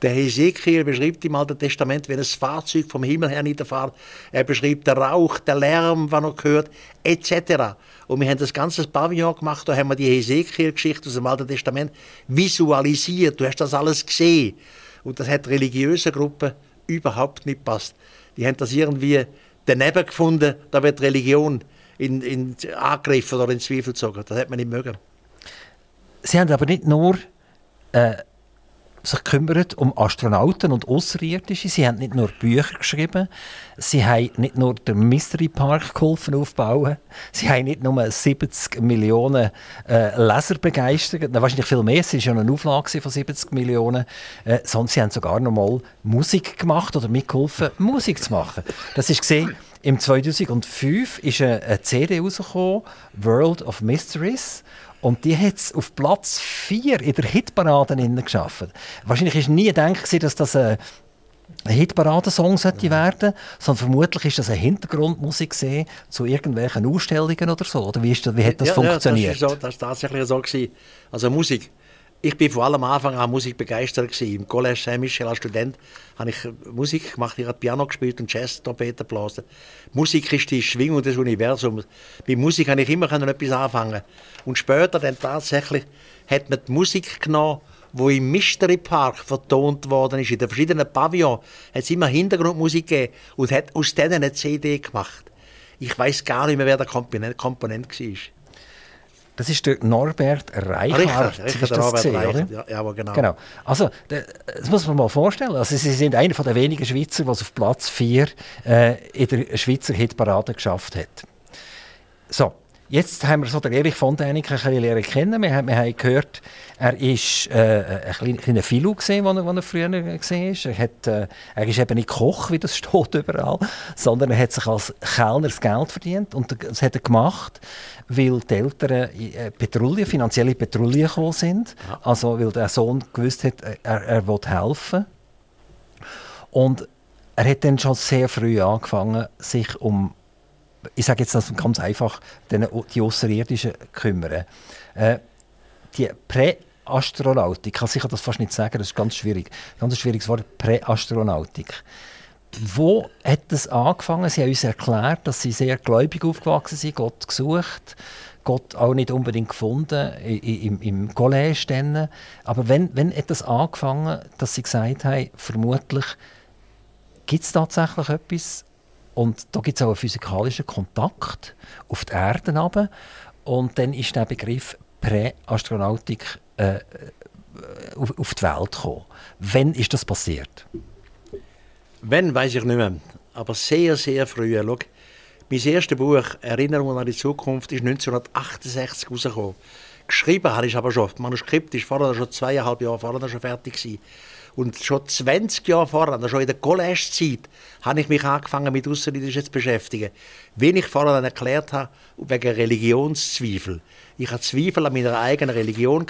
Der Hesekiel beschreibt im Alten Testament, wenn ein Fahrzeug vom Himmel her niederfährt. Er beschreibt den Rauch, den Lärm, was er hört, etc. Und wir haben das ganze Pavillon gemacht, da haben wir die Hesekiel-Geschichte aus dem Alten Testament visualisiert. Du hast das alles gesehen. Und das hat religiösen Gruppen überhaupt nicht gepasst. Die haben das irgendwie daneben gefunden, da wird Religion in, in angegriffen oder in Zweifel gezogen. Das hat man nicht mögen. Sie haben aber nicht nur äh, sich gekümmert um Astronauten und Außerirdische. Sie haben nicht nur Bücher geschrieben, sie haben nicht nur den Mystery Park geholfen aufbauen, sie haben nicht nur 70 Millionen äh, Leser begeistert, na, wahrscheinlich viel mehr, es war ja eine Auflage von 70 Millionen, äh, sondern sie haben sogar noch mal Musik gemacht oder mitgeholfen, Musik zu machen. Das ist gesehen. Im 2005 ist eine CD rausgekommen, World of Mysteries. Und die hat es auf Platz 4 in der Hitparade geschafft. Wahrscheinlich war nie gedacht, dass das ein Hitparadensong sollte werden, sondern vermutlich ist das eine Hintergrundmusik zu irgendwelchen Ausstellungen oder so. Oder wie, ist das, wie hat das ja, funktioniert? Ja, das, ist so, das tatsächlich so gewesen. Also Musik. Ich bin vor allem am Anfang an Musik begeistert gewesen. Im Collège Saint-Michel als Student habe ich Musik gemacht, ich habe Piano gespielt und Jazz-Trompete geblasen. Musik ist die Schwingung des Universums. Bei Musik kann ich immer etwas anfangen. Und später dann tatsächlich hat man die Musik genommen, die im Mystery Park vertont worden ist. In den verschiedenen Pavillons hat es immer Hintergrundmusik gegeben und hat aus denen eine CD gemacht. Ich weiß gar nicht mehr, wer der Komponent, Komponent war. Das ist der Norbert Reichhardt. Richtig, richtig, der Norbert gesehen, Reichhardt, ja, ja, genau. genau. Also, das muss man mal vorstellen. Also, Sie sind einer der wenigen Schweizer, die es auf Platz 4 äh, in der Schweizer Hitparade geschafft hat. So, Jetzt haben wir so den Erich von Däniken ein bisschen lernen kennen. Wir, wir haben gehört, er ist äh, ein kleiner, kleiner Philo gesehen, den er, er früher gesehen ist. Er, hat, äh, er ist eben nicht Koch, wie das steht überall, sondern er hat sich als Kellner das Geld verdient und das hat er gemacht, weil die Eltern äh, Patrouille, finanzielle Patrouille gekommen sind. Ja. Also weil der Sohn gewusst hat, er, er will helfen. Und er hat dann schon sehr früh angefangen, sich um ich sage jetzt das ganz einfach, den, die Außerirdischen kümmern. Äh, die Präastronautik, ich kann sicher das fast nicht sagen, das ist ganz schwierig. Ganz schwieriges Wort, Präastronautik. Wo hat das angefangen? Sie haben uns erklärt, dass sie sehr gläubig aufgewachsen sind, Gott gesucht, Gott auch nicht unbedingt gefunden im, im College. Dann. Aber wenn, wenn hat das angefangen, dass sie gesagt haben, vermutlich gibt es tatsächlich etwas, und da gibt es auch einen physikalischen Kontakt auf die Erde runter. Und dann ist der Begriff Präastronautik äh, auf, auf die Welt gekommen. Wann ist das passiert? Wann, weiß ich nicht mehr. Aber sehr, sehr früh. Schau, mein erstes Buch, Erinnerungen an die Zukunft, ist 1968 rausgekommen. Geschrieben habe ich aber schon. Das Manuskript ist vorher schon zweieinhalb Jahre vorher schon fertig gewesen. Und schon 20 Jahre vorher, also schon in der College-Zeit, habe ich mich angefangen mit Außerirdischen zu beschäftigen. Wie ich vorher dann erklärt habe, wegen Religionszweifel. Ich hatte Zweifel an meiner eigenen Religion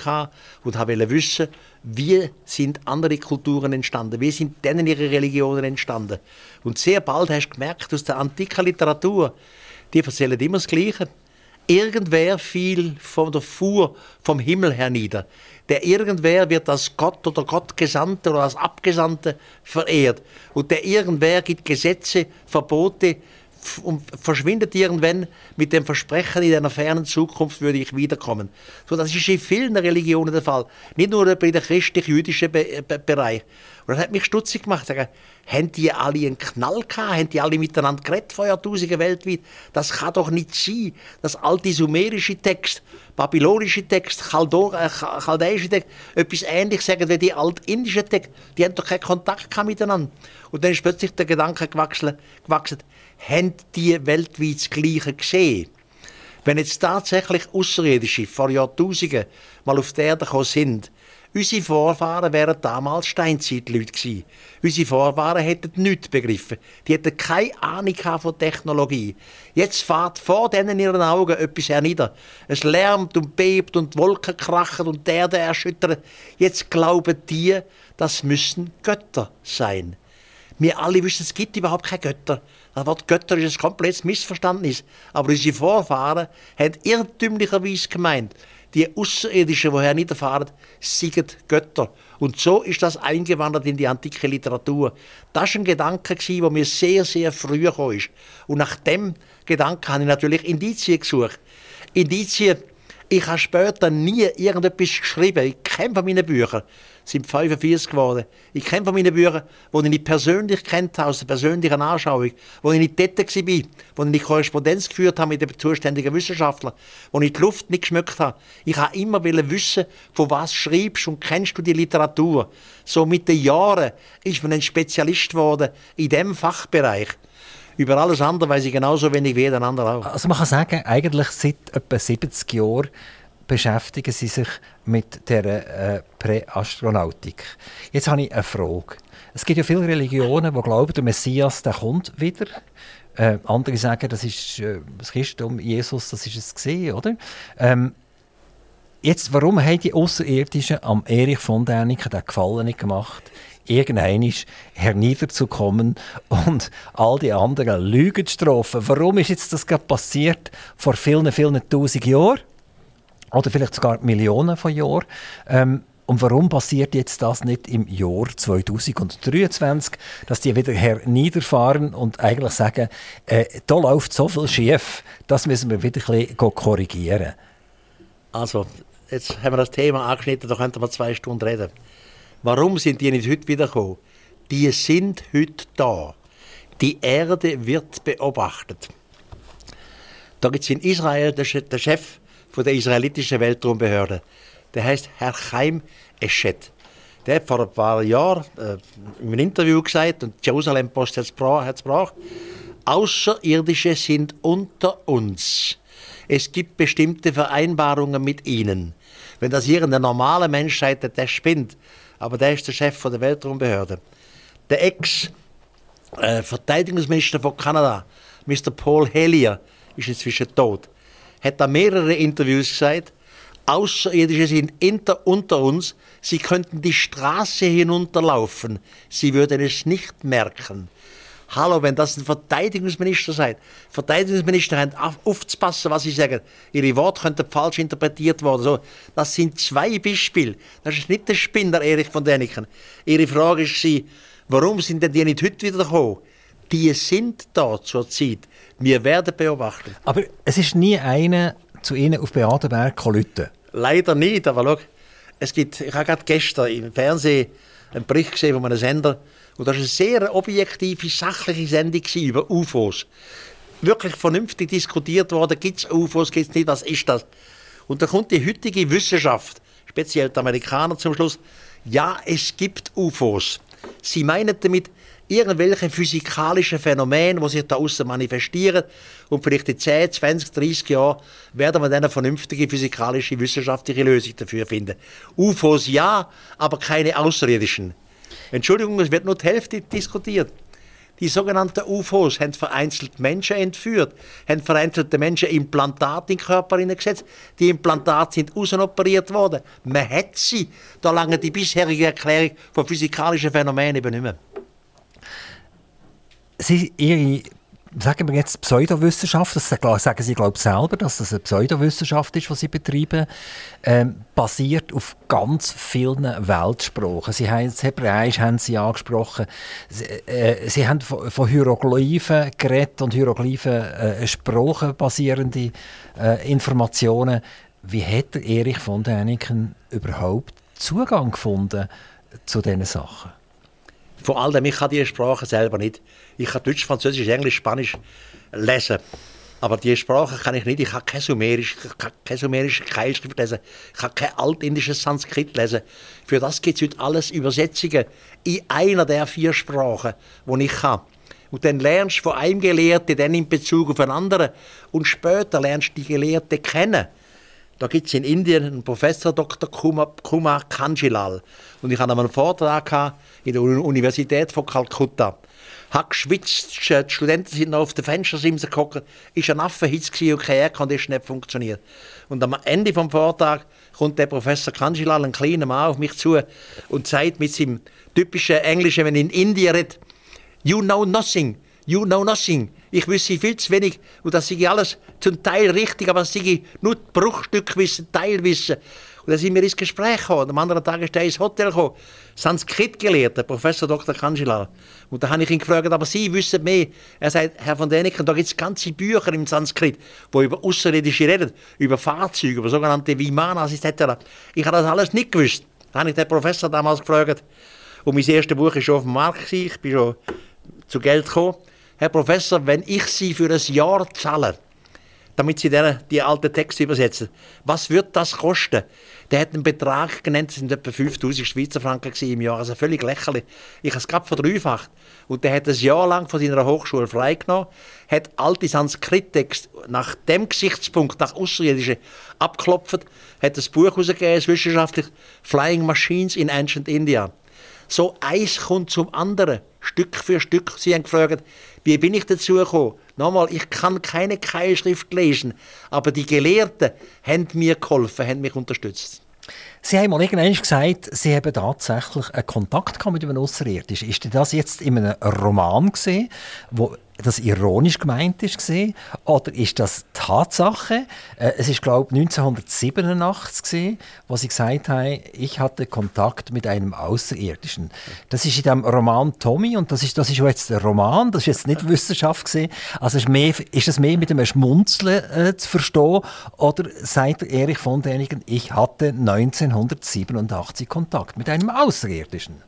und wollte wissen, wie sind andere Kulturen entstanden, wie sind denen ihre Religionen entstanden. Und sehr bald hast du gemerkt, aus der antiken Literatur, die erzählen immer das Gleiche. Irgendwer fiel von der Fuhr vom Himmel hernieder der irgendwer wird als Gott oder Gottgesandte oder als Abgesandte verehrt. Und der irgendwer gibt Gesetze, Verbote und verschwindet irgendwann mit dem Versprechen, in einer fernen Zukunft würde ich wiederkommen. So, das ist in vielen Religionen der Fall. Nicht nur bei der christlich-jüdischen Be Be Bereich. Und das hat mich stutzig gemacht. Sagen, haben die alle einen Knall gehabt? Haben die alle miteinander geredet vor Jahrtausenden weltweit? Das kann doch nicht sein. Das alte sumerische Text, babylonische Text, äh, chaldäische Text, etwas ähnliches sagen wie die altindische Text. Die haben doch keinen Kontakt gehabt miteinander. Und dann ist plötzlich der Gedanke gewachsen, gewachsen haben die weltweit das Gleiche gesehen? Wenn jetzt tatsächlich Außerirdische vor Jahrtausenden mal auf die Erde gekommen sind, Unsere Vorfahren wären damals Steinzeitleute gewesen. Unsere Vorfahren hätten nichts begriffen. Die hätten keine Ahnung von Technologie. Jetzt fährt vor denen ihren Augen etwas hernieder. Es lärmt und bebt und Wolken krachen und die Erde erschüttern. Jetzt glauben die, das müssen Götter sein. Wir alle wissen, es gibt überhaupt keine Götter. Das Wort Götter ist ein komplettes Missverständnis. Aber unsere Vorfahren haben irrtümlicherweise gemeint, die Außerirdischen, die herniederfahren, sind Götter. Und so ist das eingewandert in die antike Literatur. Das war ein Gedanke, der mir sehr, sehr früh kam. Und nach dem Gedanken habe ich natürlich Indizien gesucht. Indizien Ich habe später nie irgendetwas geschrieben. Ich kenne von meinen Büchern, sind 45 geworden. Ich kenne von meinen Büchern, die ich nicht persönlich kennt aus der persönlichen Anschauung, wo ich nicht dort war, wo ich Korrespondenz geführt habe mit den zuständigen Wissenschaftlern, wo ich die Luft nicht geschmückt habe. Ich habe immer wissen, von was schreibst und kennst du die Literatur. So mit den Jahren ist man ein Spezialist geworden in diesem Fachbereich. Über alles andere weiß ich genauso wenig wie jeder andere auch. Also man kann sagen, eigentlich seit etwa 70 Jahren beschäftigen Sie sich mit der äh, Präastronautik. Jetzt habe ich eine Frage. Es gibt ja viele Religionen, die glauben, der Messias der kommt wieder. Äh, andere sagen, das ist äh, das Christentum, Jesus, das ist es gesehen, oder? Ähm, jetzt, warum haben die Außerirdischen am Erich von Däniken den Gefallen nicht gemacht? irgendein herniederzukommen und all die anderen Lügen zu strafen. Warum ist jetzt das gerade passiert vor vielen, vielen tausend Jahren? Oder vielleicht sogar Millionen von Jahren. Ähm, und warum passiert jetzt das nicht im Jahr 2023, dass die wieder herniederfahren und eigentlich sagen, äh, da läuft so viel schief, das müssen wir wieder ein bisschen korrigieren? Also, jetzt haben wir das Thema angeschnitten, da könnten wir zwei Stunden reden. Warum sind die nicht heute wiedergekommen? Die sind heute da. Die Erde wird beobachtet. Da gibt es in Israel den Chef der israelitischen Weltraumbehörde. Der heißt Herr Chaim Eschet. Der hat vor ein paar Jahren äh, in einem Interview gesagt, und die Jerusalem Post hat es gebracht, Außerirdische sind unter uns. Es gibt bestimmte Vereinbarungen mit ihnen. Wenn das hier eine normale Mensch sagt, der spinnt aber der ist der Chef der Weltraumbehörde. Der Ex-Verteidigungsminister von Kanada, Mr. Paul Hellyer, ist inzwischen tot. Hat da mehrere Interviews gesagt, Außerirdische sind inter, unter uns, sie könnten die Straße hinunterlaufen, sie würden es nicht merken. Hallo, wenn das ein Verteidigungsminister seid. Verteidigungsminister haben aufzupassen, was sie sagen. Ihre Worte könnten falsch interpretiert werden. So, das sind zwei Beispiele. Das ist nicht der Spinner Erich von Däniken. Ihre Frage ist sie, warum sind denn die nicht heute wieder gekommen? Die sind da zur Zeit. Wir werden beobachten. Aber es ist nie einer zu Ihnen auf Beatenberg gekommen. Leider nicht, aber schau, es gibt, ich habe gerade gestern im Fernsehen einen Bericht gesehen von einem Sender, und das war eine sehr objektive, sachliche Sendung über UFOs. Wirklich vernünftig diskutiert worden, gibt es UFOs, gibt es nicht, was ist das? Und da kommt die heutige Wissenschaft, speziell die Amerikaner zum Schluss, ja, es gibt UFOs. Sie meinen damit irgendwelche physikalischen Phänomene, die sich da außen manifestieren. Und vielleicht in 10, 20, 30 Jahren werden wir dann eine vernünftige physikalische, wissenschaftliche Lösung dafür finden. UFOs ja, aber keine außerirdischen. Entschuldigung, es wird nur die Hälfte diskutiert. Die sogenannten UFOs haben vereinzelt Menschen entführt, haben vereinzelte Menschen Implantate in den Körper gesetzt. Die Implantate sind außenoperiert worden. Man hat sie. Da lange die bisherige Erklärung von physikalischen Phänomenen eben nicht mehr. Sie, Ihre sagen wir jetzt Pseudowissenschaft, das sagen Sie glaube selber, dass das eine Pseudowissenschaft ist, was Sie betreiben, ähm, basiert auf ganz vielen Weltsprachen. Sie haben das Hebräisch haben Sie angesprochen. Sie, äh, Sie haben von, von Hieroglyphen geredet und Hieroglyphen äh, Sprachen basierende äh, Informationen. Wie hat Erich von Däniken überhaupt Zugang gefunden zu diesen Sachen? Vor allem, ich kann diese Sprache selber nicht. Ich kann Deutsch, Französisch, Englisch, Spanisch lesen. Aber diese Sprache kann ich nicht. Ich kann kein Sumerisch, kein sumerische Keilschrift lesen. Ich kann kein altindisches Sanskrit lesen. Für das gibt es heute alles Übersetzungen in einer der vier Sprachen, die ich kann. Und dann lernst du von einem Gelehrten dann in Bezug auf einen anderen. Und später lernst du die Gelehrten kennen. Da gibt es in Indien einen Professor Dr. Kumar, Kumar Kanjilal. Und ich hatte einen Vortrag in der Universität von Kalkutta. Hat geschwitzt, die Studenten sind noch auf den Fenstersimsen gekommen. War ein Affenhitz und kein Aircondition nicht funktioniert. Und am Ende des Vortrags kommt der Professor Kanjilal, ein kleiner Mann, auf mich zu und sagt mit seinem typischen Englischen, wenn er in Indien redet, You know nothing, you know nothing. Ich wüsste viel zu wenig und das sei alles zum Teil richtig, aber es sei nur Bruchstückwissen, Teilwissen. Und dann sind wir ins Gespräch gekommen. Am anderen Tag ist er ins Hotel gekommen. Sanskrit gelehrt, der Professor Dr. Kanjila. Und da habe ich ihn gefragt, aber Sie wissen mehr. Er sagt, Herr von Däniken, da gibt es ganze Bücher im Sanskrit, wo über Außerirdische reden, über Fahrzeuge, über sogenannte Vimanas etc. Ich habe das alles nicht gewusst. Da habe ich den Professor damals gefragt. Und mein erstes Buch war schon auf dem Markt. Ich bin schon zu Geld gekommen. Herr Professor, wenn ich Sie für ein Jahr zahle, damit Sie die, die alten Texte übersetzen, was wird das kosten? Der hat einen Betrag genannt, das sind etwa 5000 Schweizer Franken im Jahr, also völlig lächerlich. Ich habe es gerade verdreifacht. Und der hat ein Jahr lang von seiner Hochschule freigenommen, hat alte Sanskrit-Texte nach dem Gesichtspunkt, nach Außerirdischen, abgeklopft, hat ein Buch herausgegeben, wissenschaftlich Flying Machines in Ancient India. So eins kommt zum anderen, Stück für Stück. Sie haben gefragt, wie bin ich dazu gekommen? Nochmal, ich kann keine Keilschrift lesen, aber die Gelehrten haben mir geholfen, haben mich unterstützt. Sie haben mal irgendwann gesagt, Sie haben tatsächlich einen Kontakt mit einem Außerirdischen. Ist das jetzt in einem Roman gesehen, wo das ironisch gemeint ist gesehen, oder ist das Tatsache? Äh, es ist glaube ich 1987 gesehen, wo sie gesagt haben, ich hatte Kontakt mit einem Außerirdischen. Das ist in dem Roman Tommy und das ist das ist jetzt der Roman, das ist jetzt nicht Wissenschaft gesehen. Also ist, mehr, ist es mehr mit einem Schmunzeln äh, zu verstehen oder sagt Erich von denigen, ich hatte 1987 Kontakt mit einem Außerirdischen?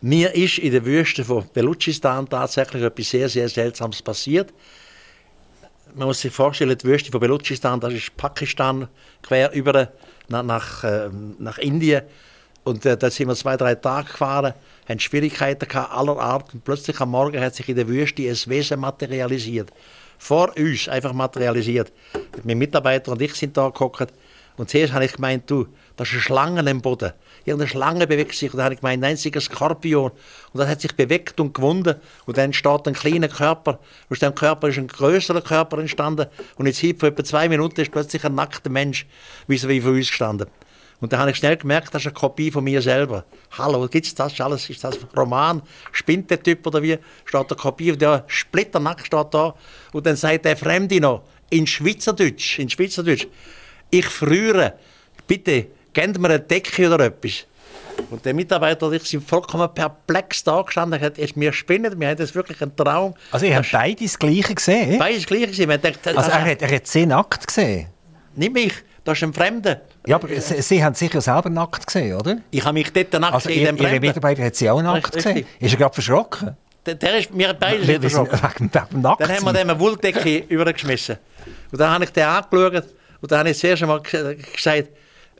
Mir ist in der Wüste von Belutschistan tatsächlich etwas sehr, sehr Seltsames passiert. Man muss sich vorstellen, die Wüste von Belutschistan, das ist Pakistan, quer über nach, nach, äh, nach Indien. Und äh, da sind wir zwei, drei Tage gefahren, haben Schwierigkeiten gehabt, aller Art. Und plötzlich am Morgen hat sich in der Wüste ein Wesen materialisiert. Vor uns einfach materialisiert. Mein Mitarbeiter und ich sind da gekommen. Und zuerst habe ich gemeint, du, das ist eine Schlange im Boden irgendeine Schlange bewegt sich. Und dann habe ich gemeint, ein einziger Skorpion. Und das hat sich bewegt und gewunden. Und dann entsteht ein kleiner Körper. Aus dem Körper ist ein größerer Körper entstanden. Und jetzt hier vor etwa zwei Minuten ist plötzlich ein nackter Mensch wie so wie von uns gestanden. Und dann habe ich schnell gemerkt, das ist eine Kopie von mir selber. Hallo, gibt es das alles? Ist das Roman? Spinnt der Typ oder wie? Steht eine Kopie, der splitternackt steht da. Und dann sagt der Fremde noch, in Schweizerdeutsch, in Schweizerdeutsch, ich friere, bitte gebt mir eine Decke oder etwas. Und der Mitarbeiter und ich sind vollkommen perplex da gestanden. Er hat gesagt, wir spinnen, wir haben das wirklich einen Traum. Also ihr habt beide das Gleiche gesehen? Beide das Gleiche gesehen. Denkt, also er hat, er hat sie nackt gesehen? Nicht mich, das ist ein Fremder. Ja, aber Sie, sie haben sicher selber nackt gesehen, oder? Ich habe mich dort nackt also gesehen, Ihre Mitarbeiter hat sie auch nackt Richtig. gesehen? Ist er gerade verschrocken? Der, der ist mir beide Wir- wir verschrocken. wegen nackt Dann haben wir dem eine Wolldecke übergeschmissen. Und dann habe ich den angeschaut und dann habe ich zuerst einmal ge- gesagt,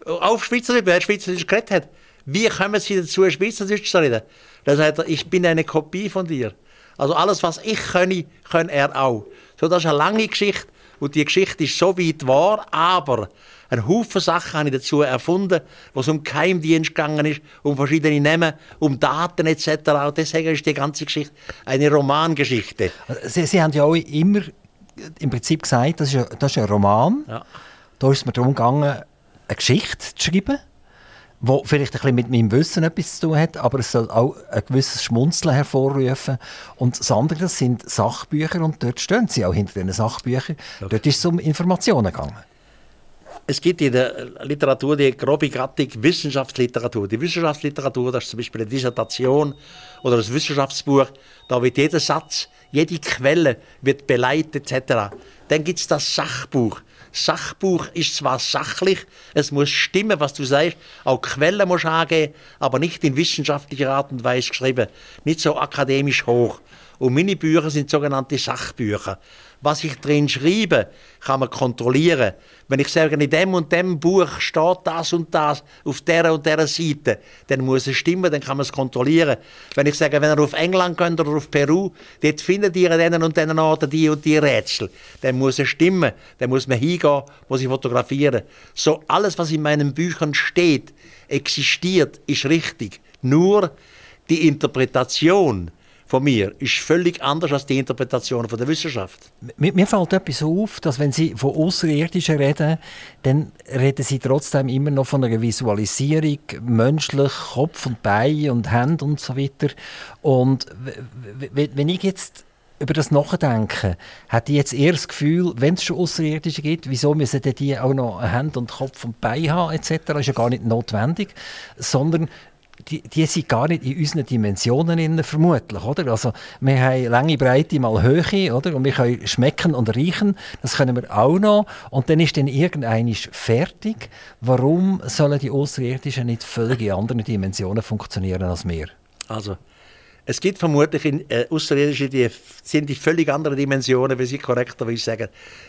auf Schweizerdeutsch, wer Schweizerdeutsch geredet hat, wie kommen Sie dazu, Schweizerdeutsch zu reden? Dann sagt er, ich bin eine Kopie von dir. Also alles, was ich kann, kann er auch. So, das ist eine lange Geschichte und die Geschichte ist so weit wahr, aber ein Haufen Sachen habe ich dazu erfunden, wo es um Geheimdienst gegangen ist, um verschiedene Namen, um Daten etc. Und deswegen ist die ganze Geschichte eine Romangeschichte. Sie, sie haben ja auch immer im Prinzip gesagt, das ist, ein, das ist ein Roman. Ja. Da ist es mir darum gegangen, eine Geschichte zu schreiben, die vielleicht ein bisschen mit meinem Wissen etwas zu tun hat, aber es soll auch ein gewisses Schmunzeln hervorrufen. Und das andere das sind Sachbücher und dort stehen sie auch hinter diesen Sachbüchern. Dort ist es um Informationen gegangen. Es gibt in der Literatur die grobe Gattung Wissenschaftsliteratur. Die Wissenschaftsliteratur, das ist zum Beispiel eine Dissertation oder ein Wissenschaftsbuch, da wird jeder Satz, jede Quelle wird beleidigt etc. Dann gibt es das Sachbuch. Sachbuch ist zwar sachlich, es muss stimmen, was du sagst, auch Quellen musst du angeben, aber nicht in wissenschaftlicher Art und Weise geschrieben, nicht so akademisch hoch. Und meine Bücher sind sogenannte Sachbücher. Was ich drin schreibe, kann man kontrollieren. Wenn ich sage, in dem und dem Buch steht das und das auf der und der Seite, dann muss es stimmen, dann kann man es kontrollieren. Wenn ich sage, wenn ihr auf England geht oder auf Peru, dort findet ihr an diesen und diesen Orten die und die Rätsel, dann muss es stimmen, dann muss man hingehen, wo sie fotografieren. So alles, was in meinen Büchern steht, existiert, ist richtig. Nur die Interpretation von mir ist völlig anders als die Interpretation von der Wissenschaft. Mir, mir fällt etwas auf, dass wenn Sie von Außerirdischen reden, dann reden Sie trotzdem immer noch von einer Visualisierung, menschlich, Kopf und Bein und Hände und so weiter. Und wenn ich jetzt über das Nachdenken, hat die jetzt eher das Gefühl, wenn es schon Außerirdische gibt, wieso müssen die auch noch Hand und Kopf und Bein haben etc. Ist ja gar nicht notwendig, sondern die, die sind gar nicht in unseren Dimensionen innen, vermutlich, oder? Also, wir haben Länge, Breite mal Höhe, oder? Und wir können schmecken und riechen, das können wir auch noch. Und dann ist dann irgendeinisch fertig. Warum sollen die Außerirdischen nicht völlig in anderen Dimensionen funktionieren als wir? Also, es gibt vermutlich in, äh, Außerirdische, die sind in völlig anderen Dimensionen, wie Sie korrekterweise sagen.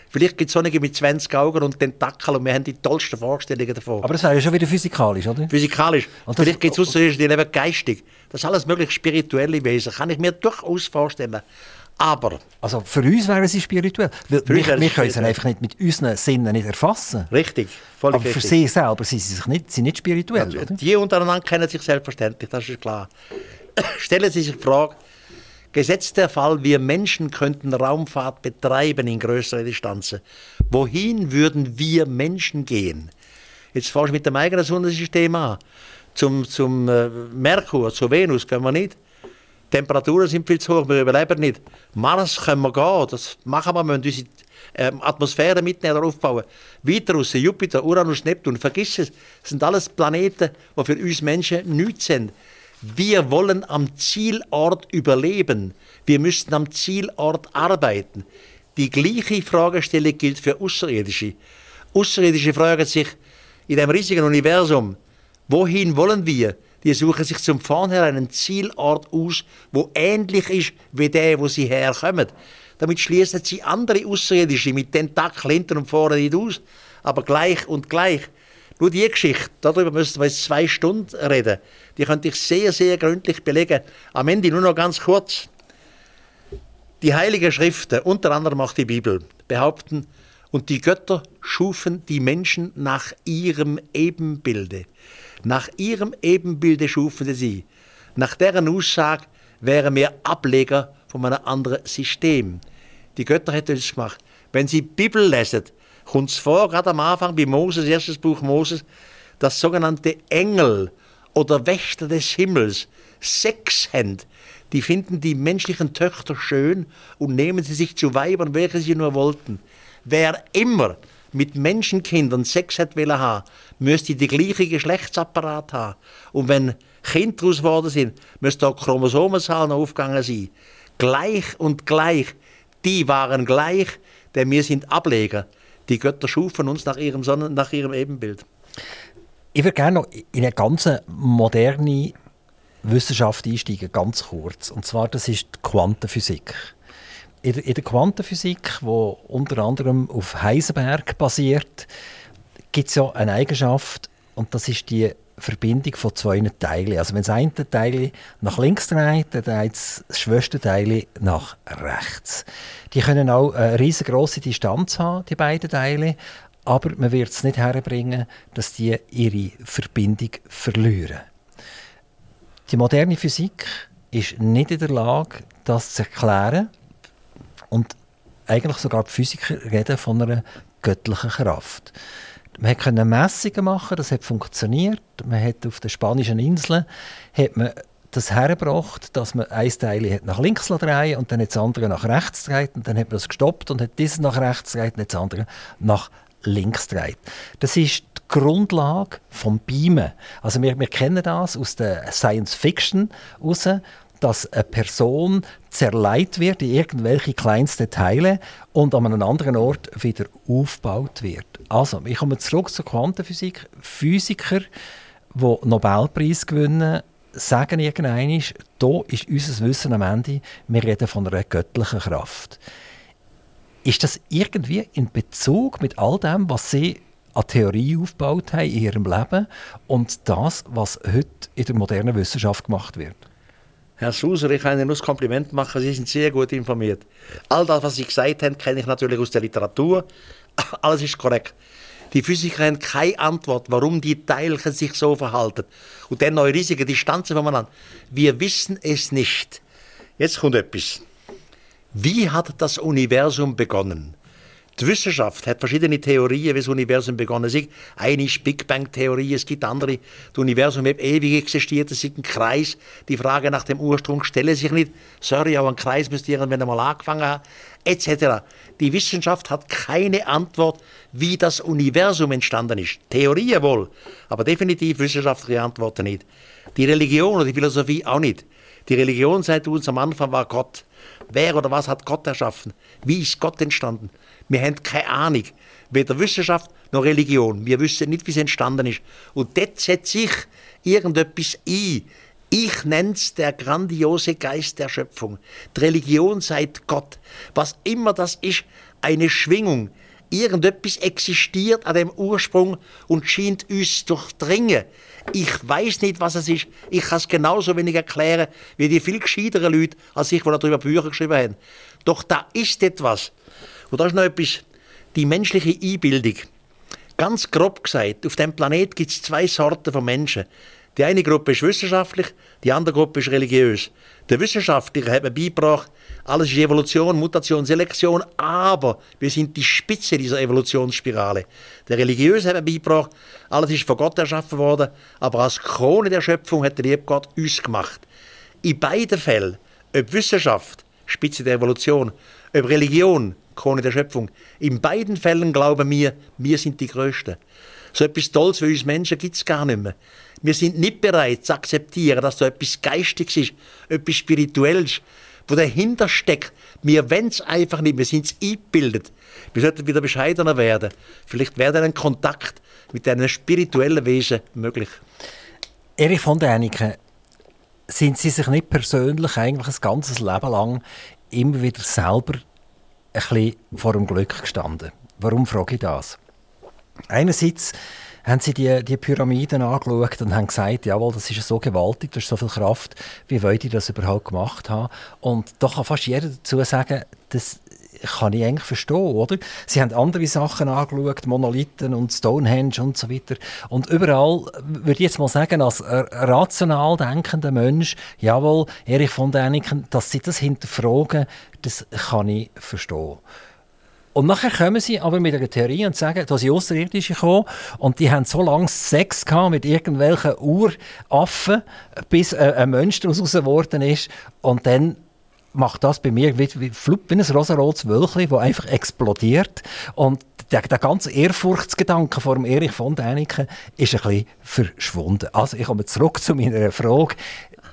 Vielleicht gibt es solche mit 20 Augen und Tentakeln und wir haben die tollsten Vorstellungen davon. Aber das wäre ja schon wieder physikalisch, oder? Physikalisch. Und Vielleicht gibt es Außerirdische, die leben geistig. Das ist alles möglich spirituelle Wesen. Kann ich mir durchaus vorstellen. Aber... Also für uns wären sie spirituell. Weil wir, wir können sie einfach nicht mit unseren Sinnen nicht erfassen. Richtig, Aber für richtig. sie selber sind sie nicht, sind nicht spirituell, ja, Die untereinander kennen sich selbstverständlich, das ist klar. Stellen Sie sich die Frage, gesetzt der Fall, wir Menschen könnten Raumfahrt betreiben in größere Distanzen. Wohin würden wir Menschen gehen? Jetzt fahrst du mit dem eigenen Sonnensystem an. Zum, zum äh, Merkur, zur Venus können wir nicht. Temperaturen sind viel zu hoch, wir überleben nicht. Mars können wir gehen, das machen wir, wir müssen unsere ähm, Atmosphäre mitnehmen oder aufbauen. Weiter raus, Jupiter, Uranus, Neptun, vergiss es, das sind alles Planeten, die für uns Menschen nichts sind. Wir wollen am Zielort überleben. Wir müssen am Zielort arbeiten. Die gleiche Fragestellung gilt für Außerirdische. Außerirdische fragen sich in dem riesigen Universum, wohin wollen wir? Die suchen sich zum Vornherein einen Zielort aus, wo ähnlich ist wie der, wo sie herkommen. Damit schließen sie andere Außerirdische mit Tentakeln hinten und vorne nicht aus, aber gleich und gleich. Nur die Geschichte, darüber müssen wir jetzt zwei Stunden reden, die könnte ich sehr, sehr gründlich belegen. Am Ende nur noch ganz kurz. Die Heiligen Schriften, unter anderem auch die Bibel, behaupten, und die Götter schufen die Menschen nach ihrem Ebenbilde. Nach ihrem Ebenbilde schufen sie sie. Nach deren Aussage wären wir Ableger von einem anderen System. Die Götter hätten es gemacht. Wenn Sie Bibel lesen, kommt es vor, gerade am Anfang bei Moses, erstes Buch Moses, dass sogenannte Engel oder Wächter des Himmels Sex haben. Die finden die menschlichen Töchter schön und nehmen sie sich zu Weibern, welche sie nur wollten. Wer immer mit Menschenkindern Sex hat wollen haben, müsste die gleiche Geschlechtsapparat haben. Und wenn Kinder daraus geworden sind, müsste auch Chromosomenzahlen aufgegangen sein. Gleich und gleich, die waren gleich, denn wir sind Ableger. Die Götter schufen uns nach ihrem, Sonnen, nach ihrem Ebenbild. Ich würde gerne noch in eine ganz moderne Wissenschaft einsteigen, ganz kurz. Und zwar, das ist die Quantenphysik. In der, in der Quantenphysik, die unter anderem auf Heisenberg basiert, gibt es ja eine Eigenschaft, und das ist die Verbindung von zwei Teilen. Also wenn das eine Teil nach links dreht, dann dreht das schwächste Teil nach rechts. Die können auch eine riesengroße Distanz haben, die beiden Teile, aber man wird es nicht herbringen, dass die ihre Verbindung verlieren. Die moderne Physik ist nicht in der Lage, das zu erklären und eigentlich sogar die Physiker reden von einer göttlichen Kraft. Man konnte Messungen machen, das hat funktioniert. Man hat auf den spanischen Inseln hat man das hergebracht, dass man ein Teil hat nach links drehen und dann das andere nach rechts gedreht und dann hat man das gestoppt und hat dieses nach rechts gedreht und das andere nach links dreht. Das ist die Grundlage vom Beamen. Also wir, wir kennen das aus der Science Fiction raus, dass eine Person zerlegt wird in irgendwelche kleinsten Teile und an einem anderen Ort wieder aufgebaut wird. Also, ich komme zurück zur Quantenphysik. Physiker, die Nobelpreis gewinnen, sagen irgendwann, hier ist unser Wissen am Ende, wir reden von einer göttlichen Kraft. Ist das irgendwie in Bezug mit all dem, was Sie an Theorie aufgebaut haben in Ihrem Leben und das, was heute in der modernen Wissenschaft gemacht wird? Herr Suser, ich kann Ihnen nur das Kompliment machen, Sie sind sehr gut informiert. All das, was Sie gesagt haben, kenne ich natürlich aus der Literatur. Alles ist korrekt. Die Physiker haben keine Antwort, warum die Teilchen sich so verhalten. Und dann noch riesige Distanzen voneinander. Wir wissen es nicht. Jetzt kommt etwas. Wie hat das Universum begonnen? Die Wissenschaft hat verschiedene Theorien, wie das Universum begonnen ist. Eine ist Big Bang-Theorie, es gibt andere. Das Universum hat ewig existiert, es ist ein Kreis. Die Frage nach dem Ursprung stelle sich nicht. Sorry, auch ein Kreis müsst ihr, wenn er mal angefangen hat, etc. Die Wissenschaft hat keine Antwort, wie das Universum entstanden ist. Theorien wohl, aber definitiv wissenschaftliche Antworten nicht. Die Religion oder die Philosophie auch nicht. Die Religion seit uns am Anfang war Gott. Wer oder was hat Gott erschaffen? Wie ist Gott entstanden? Wir haben keine Ahnung. Weder Wissenschaft noch Religion. Wir wissen nicht, wie es entstanden ist. Und dort setzt sich irgendetwas ein. Ich nenne es der grandiose Geist der Schöpfung. Die Religion sagt Gott. Was immer das ist, eine Schwingung. Irgendetwas existiert an dem Ursprung und scheint uns durchdringen. Ich weiß nicht, was es ist. Ich kann es genauso wenig erklären wie die viel gescheiteren Leute als ich, die darüber Bücher geschrieben haben. Doch da ist etwas. Und da ist noch etwas, die menschliche Einbildung. Ganz grob gesagt, auf dem Planet gibt es zwei Sorten von Menschen. Die eine Gruppe ist wissenschaftlich, die andere Gruppe ist religiös. Der Wissenschaftliche hat mir beigebracht, alles ist Evolution, Mutation, Selektion, aber wir sind die Spitze dieser Evolutionsspirale. Der Religiöse hat mir beigebracht, alles ist von Gott erschaffen worden, aber als Krone der Schöpfung hat der liebe Gott uns gemacht. In beiden Fällen, ob Wissenschaft, Spitze der Evolution, ob Religion, Krone der Schöpfung, in beiden Fällen glauben wir, wir sind die Größten. So etwas Tolles für uns Menschen gibt es gar nicht mehr. Wir sind nicht bereit zu akzeptieren, dass da etwas Geistiges ist, etwas Spirituelles, wo dahinter steckt. Wir wollen es einfach nicht, wir sind es eingebildet. Wir sollten wieder bescheidener werden. Vielleicht wäre ein Kontakt mit einem spirituellen Wesen möglich. Erich von Däniken, sind Sie sich nicht persönlich eigentlich ein ganzes Leben lang immer wieder selber ein bisschen vor dem Glück gestanden? Warum frage ich das? Einerseits haben sie die, die Pyramiden angeschaut und haben gesagt, jawohl, das ist so gewaltig, das ist so viel Kraft, wie wollt ihr das überhaupt gemacht haben? Und da kann fast jeder dazu sagen, das kann ich eigentlich verstehen, oder? Sie haben andere Sachen angeschaut, Monolithen und Stonehenge und so weiter. Und überall würde ich jetzt mal sagen, als rational denkender Mensch, jawohl, Erich von Däniken, dass sie das hinterfragen, das kann ich verstehen. Und nachher kommen sie aber mit einer Theorie und sagen, da sind Außerirdische gekommen und die haben so lange Sex gehabt mit irgendwelchen Uraffen, bis ein Mensch daraus geworden ist. Und dann macht das bei mir wie, wie, wie ein rosarotes Wölkchen, das einfach explodiert. Und der, der ganze Ehrfurchtsgedanke vor dem Erich von Däniken ist ein bisschen verschwunden. Also ich komme zurück zu meiner Frage.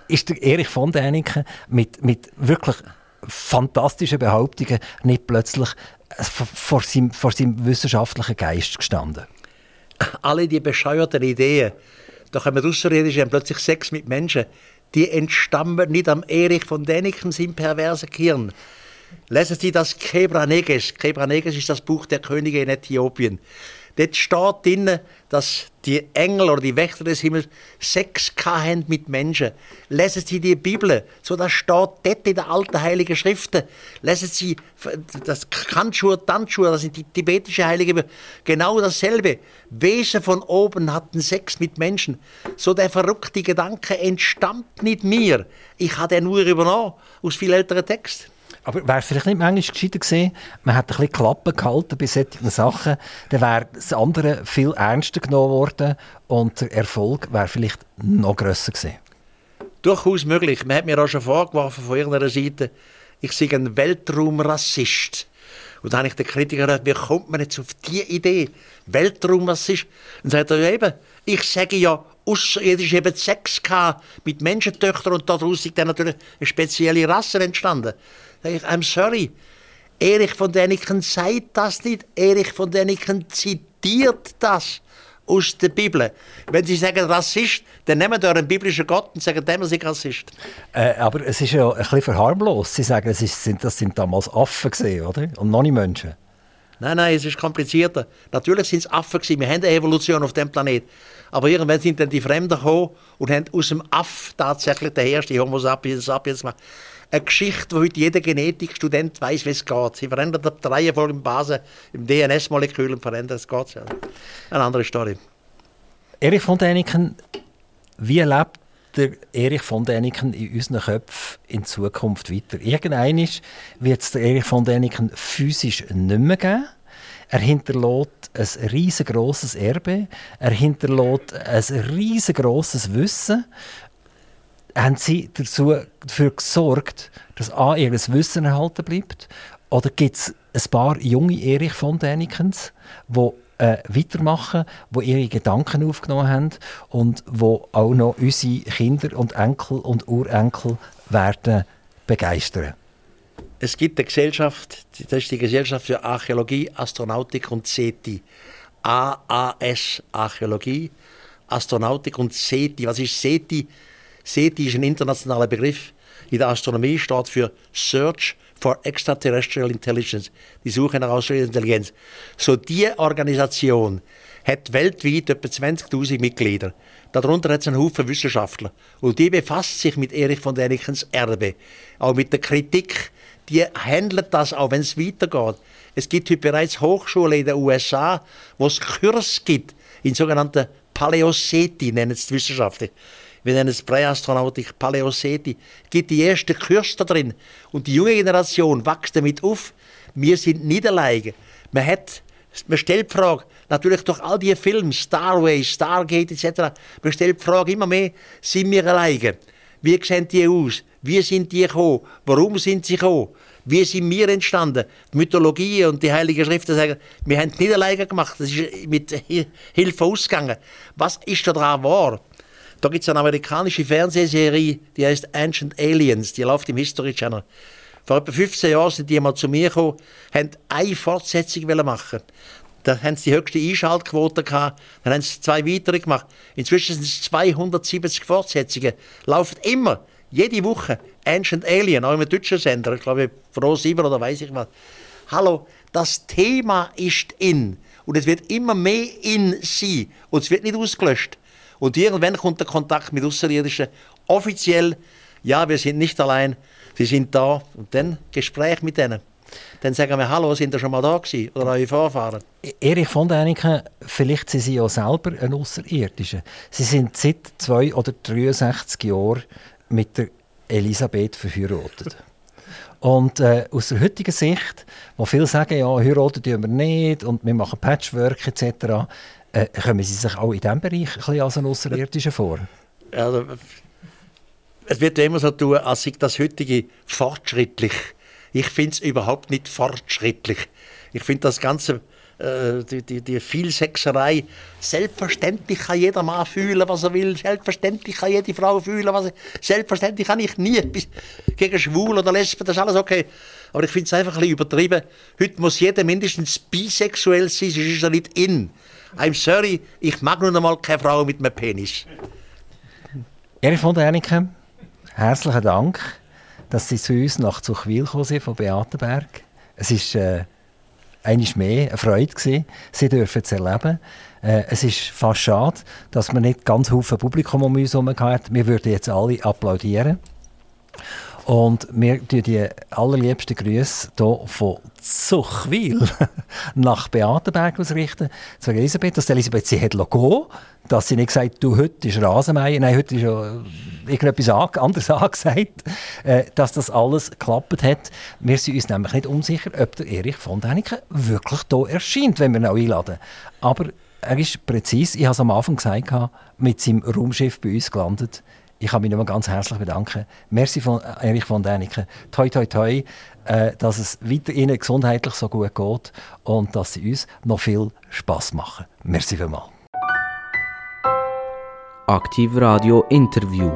Ist der Erich von Däniken mit, mit wirklich fantastischen Behauptungen nicht plötzlich vor seinem, vor seinem wissenschaftlichen Geist gestanden? Alle die bescheuerten Ideen, da kommen Außerirdische haben plötzlich Sex mit Menschen, die entstammen nicht am Erich von Däniken, seinem perversen Kirn. Lesen Sie das Kebra Neges. Kebra Neges ist das Buch der Könige in Äthiopien. Dort steht drin, dass die Engel oder die Wächter des Himmels Sex haben mit Menschen. Lesen Sie die Bibel, so das steht dort in der alten heiligen Schriften. Lesen Sie das Kanschur, Tanschur, das sind die tibetische Heilige, genau dasselbe. Wesen von oben hatten Sex mit Menschen. So der verrückte Gedanke entstammt nicht mir. Ich habe den nur übernommen aus viel älteren Texten. Aber wäre es vielleicht nicht manchmal gescheiter gewesen, man hat ein bisschen Klappen gehalten bei solchen Sachen, dann wäre das andere viel ernster genommen worden und der Erfolg wäre vielleicht noch grösser gewesen. Durchaus möglich. Man hat mir auch schon vorgeworfen von irgendeiner Seite, ich sei ein Weltraumrassist. Und dann habe ich den Kritiker gefragt, wie kommt man jetzt auf diese Idee? Weltraumrassist? Und dann sagt er, ja eben, ich sage ja, Außerirdisch eben Sex mit Menschentöchtern und daraus ist dann natürlich eine spezielle Rasse entstanden. Sag ich, I'm sorry. Erich von Däniken sagt das nicht. Erich von Däniken zitiert das aus der Bibel. Wenn Sie sagen Rassist, dann nehmen Sie einen biblischen Gott und sagen, dem ist Rassist. Äh, aber es ist ja ein bisschen verharmlos. Sie sagen, es ist, das sind damals Affen gewesen, oder? Und noch nicht Menschen. Nein, nein, es ist komplizierter. Natürlich sind es Affen gewesen. Wir haben eine Evolution auf dem Planet. Aber irgendwann sind dann die Fremden gekommen und haben aus dem Aff tatsächlich der erste Homo sapiens sapiens gemacht eine Geschichte, wo heute jeder Genetikstudent weiß, wie es geht. Sie verändert die Reihenfolge im Basen, im DNS-Molekül und verändert es geht. Eine andere Story. Erich von Däniken, wie lebt der Erich von Däniken in unseren Köpfen in Zukunft weiter? Irgendwann wird es der Erich von Däniken physisch nicht mehr geben. Er hinterlässt ein riesengroßes Erbe. Er hinterlässt ein riesengroßes Wissen. Haben Sie dazu, dafür gesorgt, dass A, Ihr Wissen erhalten bleibt? Oder gibt es ein paar junge Erich von Dänikens, die äh, weitermachen, die ihre Gedanken aufgenommen haben und wo auch noch unsere Kinder und Enkel und Urenkel werden begeistern. Es gibt eine Gesellschaft, das ist die Gesellschaft für Archäologie, Astronautik und SETI. AAS, Archäologie, Astronautik und SETI. Was ist SETI? SETI ist ein internationaler Begriff. In der Astronomie steht für Search for Extraterrestrial Intelligence, die Suche nach außerirdischer Intelligenz. So diese Organisation hat weltweit etwa 20.000 Mitglieder. Darunter hat es einen Haufen Wissenschaftler. Und die befasst sich mit Erich von Dänikens Erbe, auch mit der Kritik. Die handelt das auch, wenn es weitergeht. Es gibt heute bereits Hochschulen in den USA, wo es Kurs gibt, in sogenannten Paläoseti, nennen es die Wissenschaftler wir nennen es Präastronautik, Paläoseti, gibt die ersten da drin. Und die junge Generation wächst damit auf. Wir sind alleine. Man, hat, man stellt die Frage, natürlich durch all diese Filme, Starway, Stargate etc., man stellt die Frage immer mehr, sind wir alleine? Wie sehen die aus? Wie sind die gekommen? Warum sind sie gekommen? Wie sind wir entstanden? Die Mythologie und die Heiligen Schriften sagen, wir haben es nicht alleine gemacht, das ist mit Hilfe ausgegangen. Was ist da dran wahr? Da gibt es eine amerikanische Fernsehserie, die heißt Ancient Aliens, die läuft im History Channel. Vor etwa 15 Jahren sind die mal zu mir gekommen, haben eine Fortsetzung machen da haben sie die höchste Einschaltquote gehabt. Dann haben sie zwei weitere gemacht. Inzwischen sind es 270 Fortsetzungen. Laufen immer, jede Woche. Ancient Alien, auch im deutschen Sender. Ich glaube, Pro 7 oder weiß ich was. Hallo, das Thema ist in. Und es wird immer mehr in sein. Und es wird nicht ausgelöscht. Und irgendwann kommt der Kontakt mit Außerirdischen offiziell. Ja, wir sind nicht allein, sie sind da. Und dann Gespräch mit denen. Dann sagen wir, hallo, sind ihr schon mal da gewesen? Oder eure Vorfahren? Erich von Däniken, vielleicht sind Sie ja selber ein Außerirdischer. Sie sind seit zwei oder 63 Jahren mit der Elisabeth verheiratet. Und äh, aus der heutigen Sicht, wo viele sagen, ja, heiraten wir nicht und wir machen Patchwork etc., äh, kommen Sie sich auch in diesem Bereich ein als ein Außerirdischer vor? Also, es wird immer so tun, als sei das heutige fortschrittlich. Ich finde es überhaupt nicht fortschrittlich. Ich finde das Ganze, äh, die, die, die Vielsexerei, selbstverständlich kann jeder Mann fühlen, was er will. Selbstverständlich kann jede Frau fühlen, was er will. Selbstverständlich kann ich nie gegen Schwul oder Lesben, das ist alles okay. Aber ich finde es einfach ein bisschen übertrieben. Heute muss jeder mindestens bisexuell sein, sonst ist er nicht in. I'm sorry, ich mag nun einmal keine Frau mit einem Penis. Erich von Däniken, herzlichen Dank, dass Sie zu uns nach Zuchwil gekommen sind, von Beatenberg. Es war äh, einmal mehr eine Freude, gewesen, Sie dürfen es erleben. Äh, es ist fast schade, dass man nicht ganz Haufen Publikum um uns herum hat. Wir würden jetzt alle applaudieren. Und wir tun die allerliebsten Grüße hier von Zuchwil nach Beatenberg ausrichten. Zu Elisabeth, dass Elisabeth sie hat gehen dass sie nicht gesagt du heute ist Rasenmäher, nein, heute ist ja irgendetwas anderes angesagt, äh, dass das alles geklappt hat. Wir sind uns nämlich nicht unsicher, ob der Erich von Däniken wirklich hier erscheint, wenn wir ihn auch einladen. Aber er ist präzise, ich habe es am Anfang gesagt, mit seinem Raumschiff bei uns gelandet. Ich kann mich nochmal ganz herzlich bedanken. Merci von Erich von Däniken. Toi, toi, toi, äh, dass es weiter gesundheitlich so gut geht und dass Sie uns noch viel Spass machen. Merci vielmals. Aktiv Radio Interview.